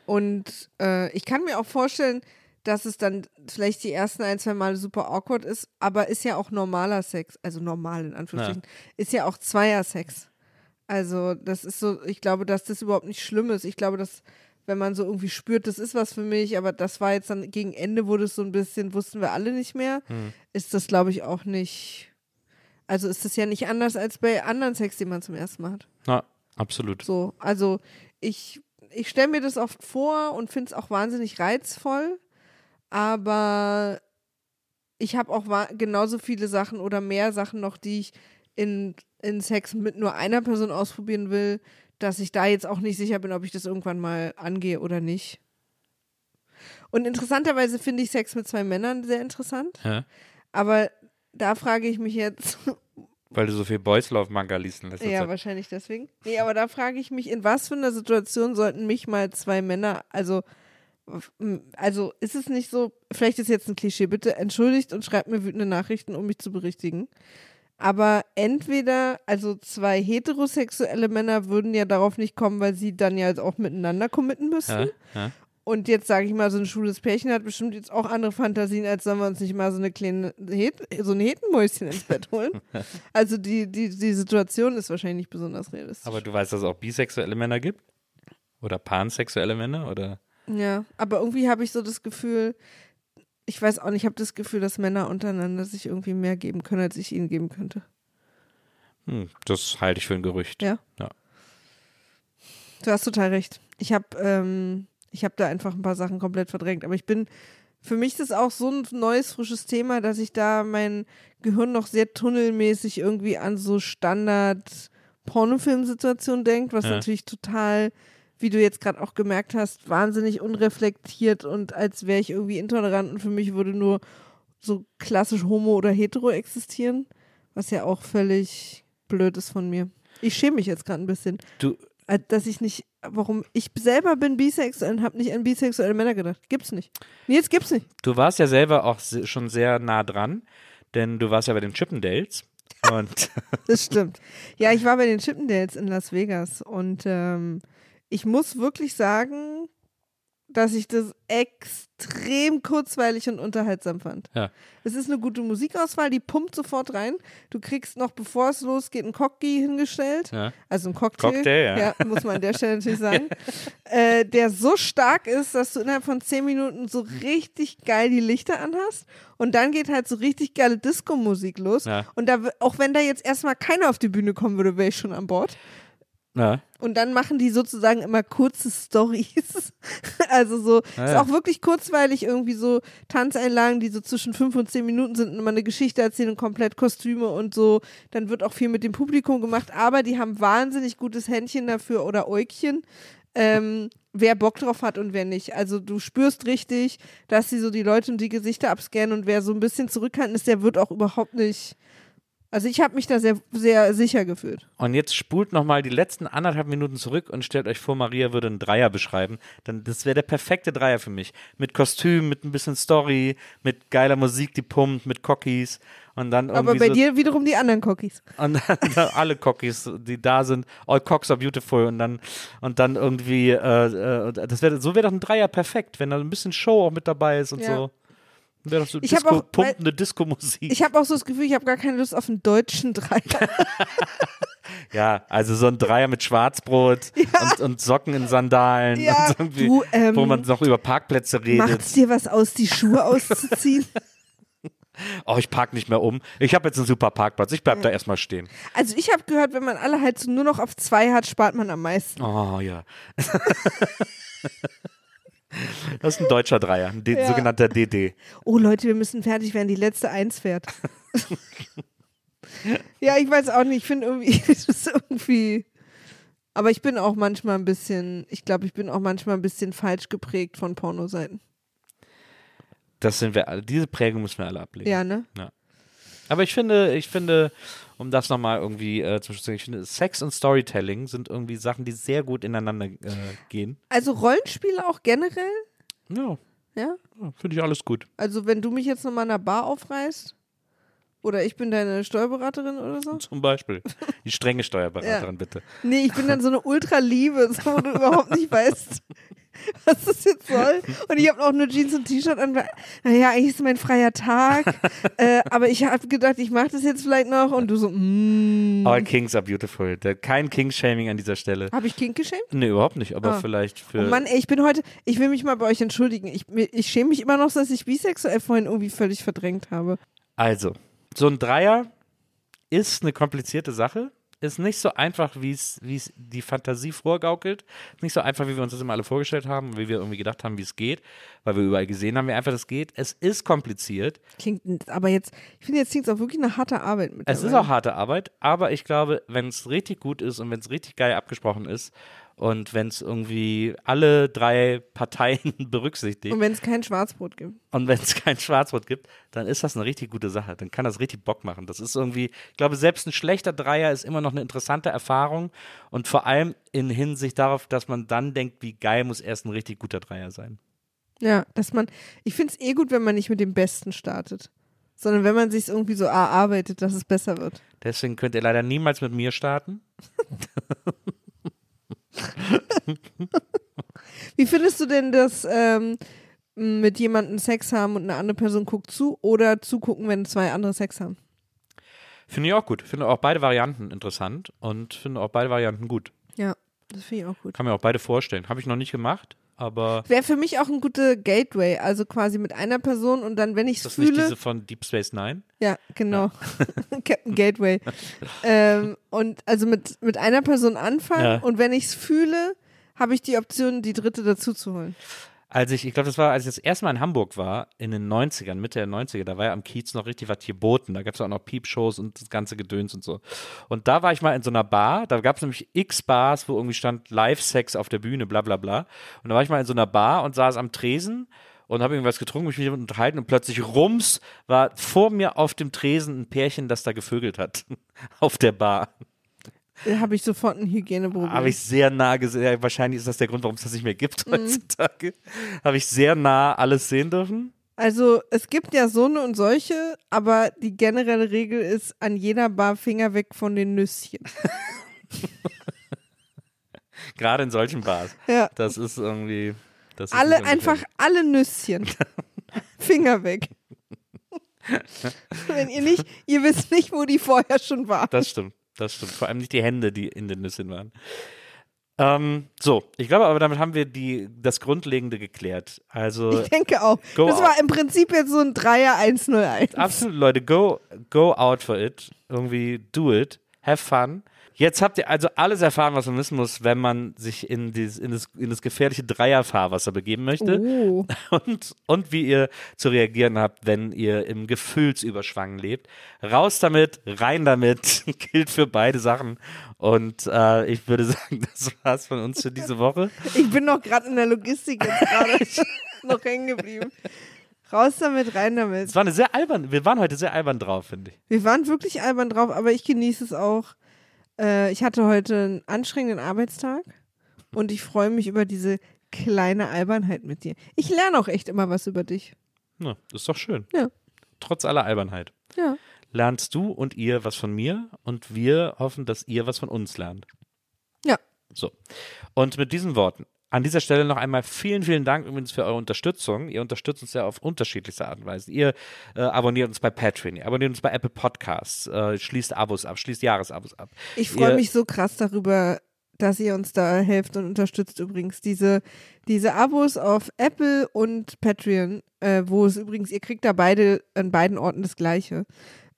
Und äh, ich kann mir auch vorstellen, dass es dann vielleicht die ersten ein, zwei Male super awkward ist, aber ist ja auch normaler Sex, also normal in Anführungsstrichen, ist ja auch Zweiersex. Also das ist so, ich glaube, dass das überhaupt nicht schlimm ist. Ich glaube, dass wenn man so irgendwie spürt, das ist was für mich, aber das war jetzt dann gegen Ende, wurde es so ein bisschen, wussten wir alle nicht mehr, ist das, glaube ich, auch nicht, also ist das ja nicht anders als bei anderen Sex, die man zum ersten Mal hat. Na, absolut. So, also ich, ich stelle mir das oft vor und finde es auch wahnsinnig reizvoll. aber ich habe auch genauso viele Sachen oder mehr Sachen noch, die ich in, in Sex mit nur einer Person ausprobieren will, dass ich da jetzt auch nicht sicher bin, ob ich das irgendwann mal angehe oder nicht. Und interessanterweise finde ich Sex mit zwei Männern sehr interessant, Hä? aber da frage ich mich jetzt, Weil du so viel Boys Love Manga liest in letzter ja, Zeit. wahrscheinlich deswegen. Nee, aber da frage ich mich, in was für einer Situation sollten mich mal zwei Männer, also, also ist es nicht so, vielleicht ist jetzt ein Klischee, bitte entschuldigt und schreibt mir wütende Nachrichten, um mich zu berichtigen. Aber entweder, also zwei heterosexuelle Männer würden ja darauf nicht kommen, weil sie dann ja auch miteinander committen müssen. Ja, ja. Und jetzt sage ich mal, so ein schwules Pärchen hat bestimmt jetzt auch andere Fantasien, als sollen wir uns nicht mal so eine kleine Het so ein Hetenmäuschen ins Bett holen. Also die, die, die Situation ist wahrscheinlich nicht besonders realistisch. Aber du weißt, dass es auch bisexuelle Männer gibt? Oder pansexuelle Männer? Oder? ja, aber irgendwie habe ich so das Gefühl, ich weiß auch nicht, ich habe das Gefühl, dass Männer untereinander sich irgendwie mehr geben können, als ich ihnen geben könnte. Hm, das halte ich für ein Gerücht. Ja. Ja. Du hast total recht. Ich habe ähm, ich habe da einfach ein paar Sachen komplett verdrängt. Aber ich bin, für mich ist es auch so ein neues, frisches Thema, dass ich da mein Gehirn noch sehr tunnelmäßig irgendwie an so Standard-Pornofilm-Situationen denkt, was Ja. natürlich total, wie du jetzt gerade auch gemerkt hast, wahnsinnig unreflektiert und als wäre ich irgendwie intolerant und für mich würde nur so klassisch homo oder hetero existieren, was ja auch völlig blöd ist von mir. Ich schäme mich jetzt gerade ein bisschen. Du, dass ich nicht, warum ich selber bin bisexuell und habe nicht an bisexuelle Männer gedacht. Gibt's nicht. Nils gibt's nicht. du warst ja selber auch schon sehr nah dran, denn du warst ja bei den Chippendales. Und Das stimmt. Ja, ich war bei den Chippendales in Las Vegas und ähm, ich muss wirklich sagen, dass ich das extrem kurzweilig und unterhaltsam fand. Ja. Es ist eine gute Musikauswahl, die pumpt sofort rein. Du kriegst noch, bevor es losgeht, einen Cocktail hingestellt. ja. Also ein Cocktail. Cocktail, ja. muss man an der Stelle natürlich sagen. äh, der so stark ist, dass du innerhalb von zehn Minuten so richtig geil die Lichter anhast. Und dann geht halt so richtig geile Disco-Musik los. Ja. Und da, auch wenn da jetzt erstmal keiner auf die Bühne kommen würde, wäre ich schon an Bord. Ja. Und dann machen die sozusagen immer kurze Stories. also so, Ah, ist ja. auch wirklich kurzweilig irgendwie so Tanzeinlagen, die so zwischen fünf und zehn Minuten sind und immer eine Geschichte erzählen und komplett Kostüme und so. Dann wird auch viel mit dem Publikum gemacht, aber die haben wahnsinnig gutes Händchen dafür oder Äugchen. Ähm, wer Bock drauf hat und wer nicht. Also du spürst richtig, dass sie so die Leute und die Gesichter abscannen und wer so ein bisschen zurückhaltend ist, der wird auch überhaupt nicht. Also ich habe mich da sehr, sehr sicher gefühlt. Und jetzt spult nochmal die letzten anderthalb Minuten zurück und stellt euch vor, Maria würde einen Dreier beschreiben. Dann, das wäre der perfekte Dreier für mich. Mit Kostüm, mit ein bisschen Story, mit geiler Musik, die pumpt, mit Cockies. Und dann Aber bei so, dir wiederum die anderen Cookies. Und dann, dann alle Cockies, die da sind, all cocks are beautiful und dann und dann irgendwie, äh, äh, das wäre so wäre doch ein Dreier perfekt, wenn da ein bisschen Show auch mit dabei ist und Ja. so. Wäre doch so Ich Disco, auch- pumpende Disco-Musik. Ich habe auch so das Gefühl, ich habe gar keine Lust auf einen deutschen Dreier. Ja, also so ein Dreier mit Schwarzbrot und, und Socken in Sandalen Ja, du, ähm, wo man noch über Parkplätze redet. Macht's dir was aus, die Schuhe auszuziehen? Oh, ich park nicht mehr um. Ich habe jetzt einen super Parkplatz. Ich bleib da erstmal stehen. Also ich habe gehört, wenn man alle halt so nur noch auf zwei hat, spart man am meisten. Oh ja. Das ist ein deutscher Dreier, ein D Ja. sogenannter DD. Oh Leute, wir müssen fertig werden, die letzte Eins fährt. ja, ich weiß auch nicht, ich finde irgendwie, es ist irgendwie. Aber ich bin auch manchmal ein bisschen, ich glaube, ich bin auch manchmal ein bisschen falsch geprägt von Pornoseiten. Das sind wir alle. Diese Prägung müssen wir alle ablegen. Ja, ne? Aber ich finde, ich finde, um das nochmal irgendwie äh, zu sagen, ich finde, Sex und Storytelling sind irgendwie Sachen, die sehr gut ineinander äh, gehen. Also Rollenspiele auch generell, Ja, ja? ja, finde ich alles gut. Also wenn du mich jetzt nochmal in einer Bar aufreißt, oder ich bin deine Steuerberaterin oder so? Zum Beispiel. Die strenge Steuerberaterin, bitte. Nee, ich bin dann so eine Ultraliebe, so, wo du überhaupt nicht weißt, was das jetzt soll. Und ich habe auch nur Jeans und T-Shirt an. Naja, eigentlich ist mein freier Tag. äh, aber ich habe gedacht, ich mache das jetzt vielleicht noch. Und du so, mm. All Kings are beautiful. Kein King-Shaming an dieser Stelle. Habe ich Kink geschämt? Nee, überhaupt nicht, aber Ah. vielleicht für. Oh Mann, ey, ich bin heute, ich will mich mal bei euch entschuldigen. Ich, ich schäme mich immer noch, dass ich bisexuell vorhin irgendwie völlig verdrängt habe. Also, so ein Dreier ist eine komplizierte Sache. ist nicht so einfach, wie es die Fantasie vorgaukelt. Nicht so einfach, wie wir uns das immer alle vorgestellt haben, wie wir irgendwie gedacht haben, wie es geht, weil wir überall gesehen haben, wie einfach das geht. Es ist kompliziert. Klingt, aber jetzt, ich finde, jetzt klingt es auch wirklich eine harte Arbeit mit. Es ist auch harte Arbeit, aber ich glaube, wenn es richtig gut ist und wenn es richtig geil abgesprochen ist und wenn es irgendwie alle drei Parteien berücksichtigt Und wenn es kein Schwarzbrot gibt. und wenn es kein Schwarzbrot gibt, dann ist das eine richtig gute Sache. Dann kann das richtig Bock machen. Das ist irgendwie, ich glaube, selbst ein schlechter Dreier ist immer noch eine interessante Erfahrung und vor allem in Hinsicht darauf, dass man dann denkt, wie geil muss erst ein richtig guter Dreier sein. Ja, dass man, ich finde es eh gut, wenn man nicht mit dem Besten startet, sondern wenn man sich irgendwie so erarbeitet, dass es besser wird. Deswegen könnt ihr leider niemals mit mir starten. Wie findest du denn das ähm, mit jemandem Sex haben und eine andere Person guckt zu oder zugucken, wenn zwei andere Sex haben? Finde ich auch gut. Finde auch beide Varianten interessant und finde auch beide Varianten gut. Ja, das finde ich auch gut. Kann mir auch beide vorstellen. Habe ich noch nicht gemacht, aber Wäre für mich auch ein guter Gateway, also quasi mit einer Person und dann, wenn ich es das ist nicht fühle. diese von Deep Space Nine. Ja, genau. Captain Gateway. ähm, und also mit, mit einer Person anfangen Ja. und wenn ich es fühle, habe ich die Option, die dritte dazu zu holen. Als ich, ich glaube, das war, als ich das erste Mal in Hamburg war, in den 90ern, Mitte der 90er, da war ja am Kiez noch richtig was geboten. Da gab es auch noch Piepshows und das ganze Gedöns und so. Und da war ich mal in so einer Bar, da gab es nämlich x Bars, wo irgendwie stand Live-Sex auf der Bühne, bla bla bla. Und da war ich mal in so einer Bar und saß am Tresen und habe irgendwas getrunken, mich mit jemandem unterhalten und plötzlich rums war vor mir auf dem Tresen ein Pärchen, das da gevögelt hat. auf der Bar. Da habe ich sofort ein Hygieneproblem. Habe ich sehr nah gesehen. Wahrscheinlich ist das der Grund, warum es das nicht mehr gibt Mhm. heutzutage. Habe ich sehr nah alles sehen dürfen. Also es gibt ja so eine und solche, aber die generelle Regel ist an jeder Bar Finger weg von den Nüsschen. Gerade in solchen Bars. Ja. Das ist irgendwie. Das ist Alle einfach alle Nüsschen. Finger weg. Wenn ihr nicht, ihr wisst nicht, wo die vorher schon waren. Das stimmt. Das stimmt. Vor allem nicht die Hände, die in den Nüssen waren. Ähm, so, ich glaube aber, damit haben wir die, das Grundlegende geklärt. Also, Ich denke auch. Das out. war im Prinzip jetzt so ein Dreier 101. absolut, Leute, go, go out for it. Irgendwie do it. Have fun. Jetzt habt ihr also alles erfahren, was man wissen muss, wenn man sich in, dieses, in, das, in das gefährliche Dreierfahrwasser begeben möchte. Oh. und, und wie ihr zu reagieren habt, wenn ihr im Gefühlsüberschwang lebt. Raus damit, rein damit, gilt für beide Sachen. Und äh, ich würde sagen, das war's von uns für diese Woche. Ich bin noch gerade in der Logistik jetzt gerade noch hängen geblieben. Raus damit, rein damit. Es war eine sehr albern, wir waren heute sehr albern drauf, finde ich. Wir waren wirklich albern drauf, aber ich genieße es auch. Äh, ich hatte heute einen anstrengenden Arbeitstag und ich freue mich über diese kleine Albernheit mit dir. Ich lerne auch echt immer was über dich. Na, ist doch schön. Ja. Trotz aller Albernheit. Ja. Lernst du und ihr was von mir und wir hoffen, dass ihr was von uns lernt. Ja. So. Und mit diesen Worten an dieser Stelle noch einmal vielen, vielen Dank übrigens für eure Unterstützung. Ihr unterstützt uns ja auf unterschiedlichste Art und Weise. Ihr äh, abonniert uns bei Patreon, ihr abonniert uns bei Apple Podcasts, äh, schließt Abos ab, schließt Jahresabos ab. Ich freue mich so krass darüber, dass ihr uns da helft und unterstützt übrigens. Diese, diese Abos auf Apple und Patreon, äh, wo es übrigens, ihr kriegt da beide an beiden Orten das Gleiche.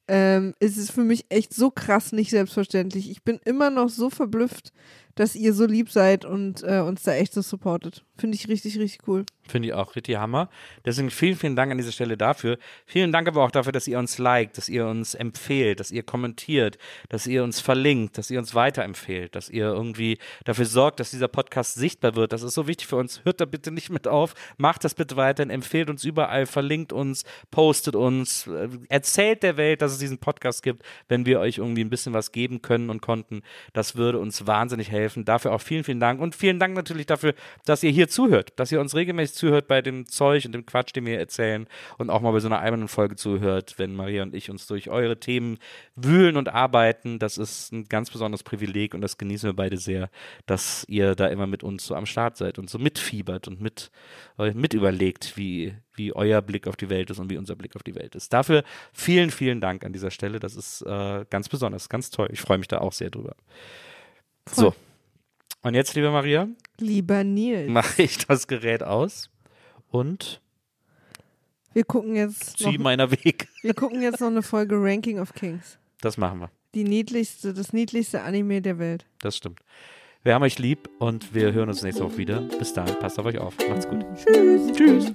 Ähm, ist es für mich echt so krass nicht selbstverständlich. Ich bin immer noch so verblüfft, dass ihr so lieb seid und äh, uns da echt so supportet. Finde ich richtig, richtig cool. Finde ich auch richtig Hammer. Deswegen vielen, vielen Dank an dieser Stelle dafür. Vielen Dank aber auch dafür, dass ihr uns liked, dass ihr uns empfehlt, dass ihr kommentiert, dass ihr uns verlinkt, dass ihr uns weiterempfehlt, dass ihr irgendwie dafür sorgt, dass dieser Podcast sichtbar wird. Das ist so wichtig für uns. Hört da bitte nicht mit auf. Macht das bitte weiterhin. Empfehlt uns überall, verlinkt uns, postet uns, äh, erzählt der Welt, dass es diesen Podcast gibt, wenn wir euch irgendwie ein bisschen was geben können und konnten. Das würde uns wahnsinnig helfen. Dafür auch vielen, vielen Dank. Und vielen Dank natürlich dafür, dass ihr hier zuhört, dass ihr uns regelmäßig zuhört bei dem Zeug und dem Quatsch, den wir erzählen und auch mal bei so einer albernen Folge zuhört, wenn Maria und ich uns durch eure Themen wühlen und arbeiten. Das ist ein ganz besonderes Privileg und das genießen wir beide sehr, dass ihr da immer mit uns so am Start seid und so mitfiebert und mit, äh, mit überlegt, wie, wie euer Blick auf die Welt ist und wie unser Blick auf die Welt ist. Dafür vielen, vielen Dank an dieser Stelle. Das ist äh, ganz besonders, ganz toll. Ich freue mich da auch sehr drüber. Voll. So. Und jetzt, liebe Maria, Lieber Nils, mache ich das Gerät aus und wir gucken jetzt ziehe noch, meiner Weg. wir gucken jetzt noch eine Folge Ranking of Kings. Das machen wir. Die niedlichste, das niedlichste Anime der Welt. Das stimmt. Wir haben euch lieb und wir hören uns nächste Woche wieder. Bis dahin, passt auf euch auf. Macht's gut. Tschüss. Tschüss.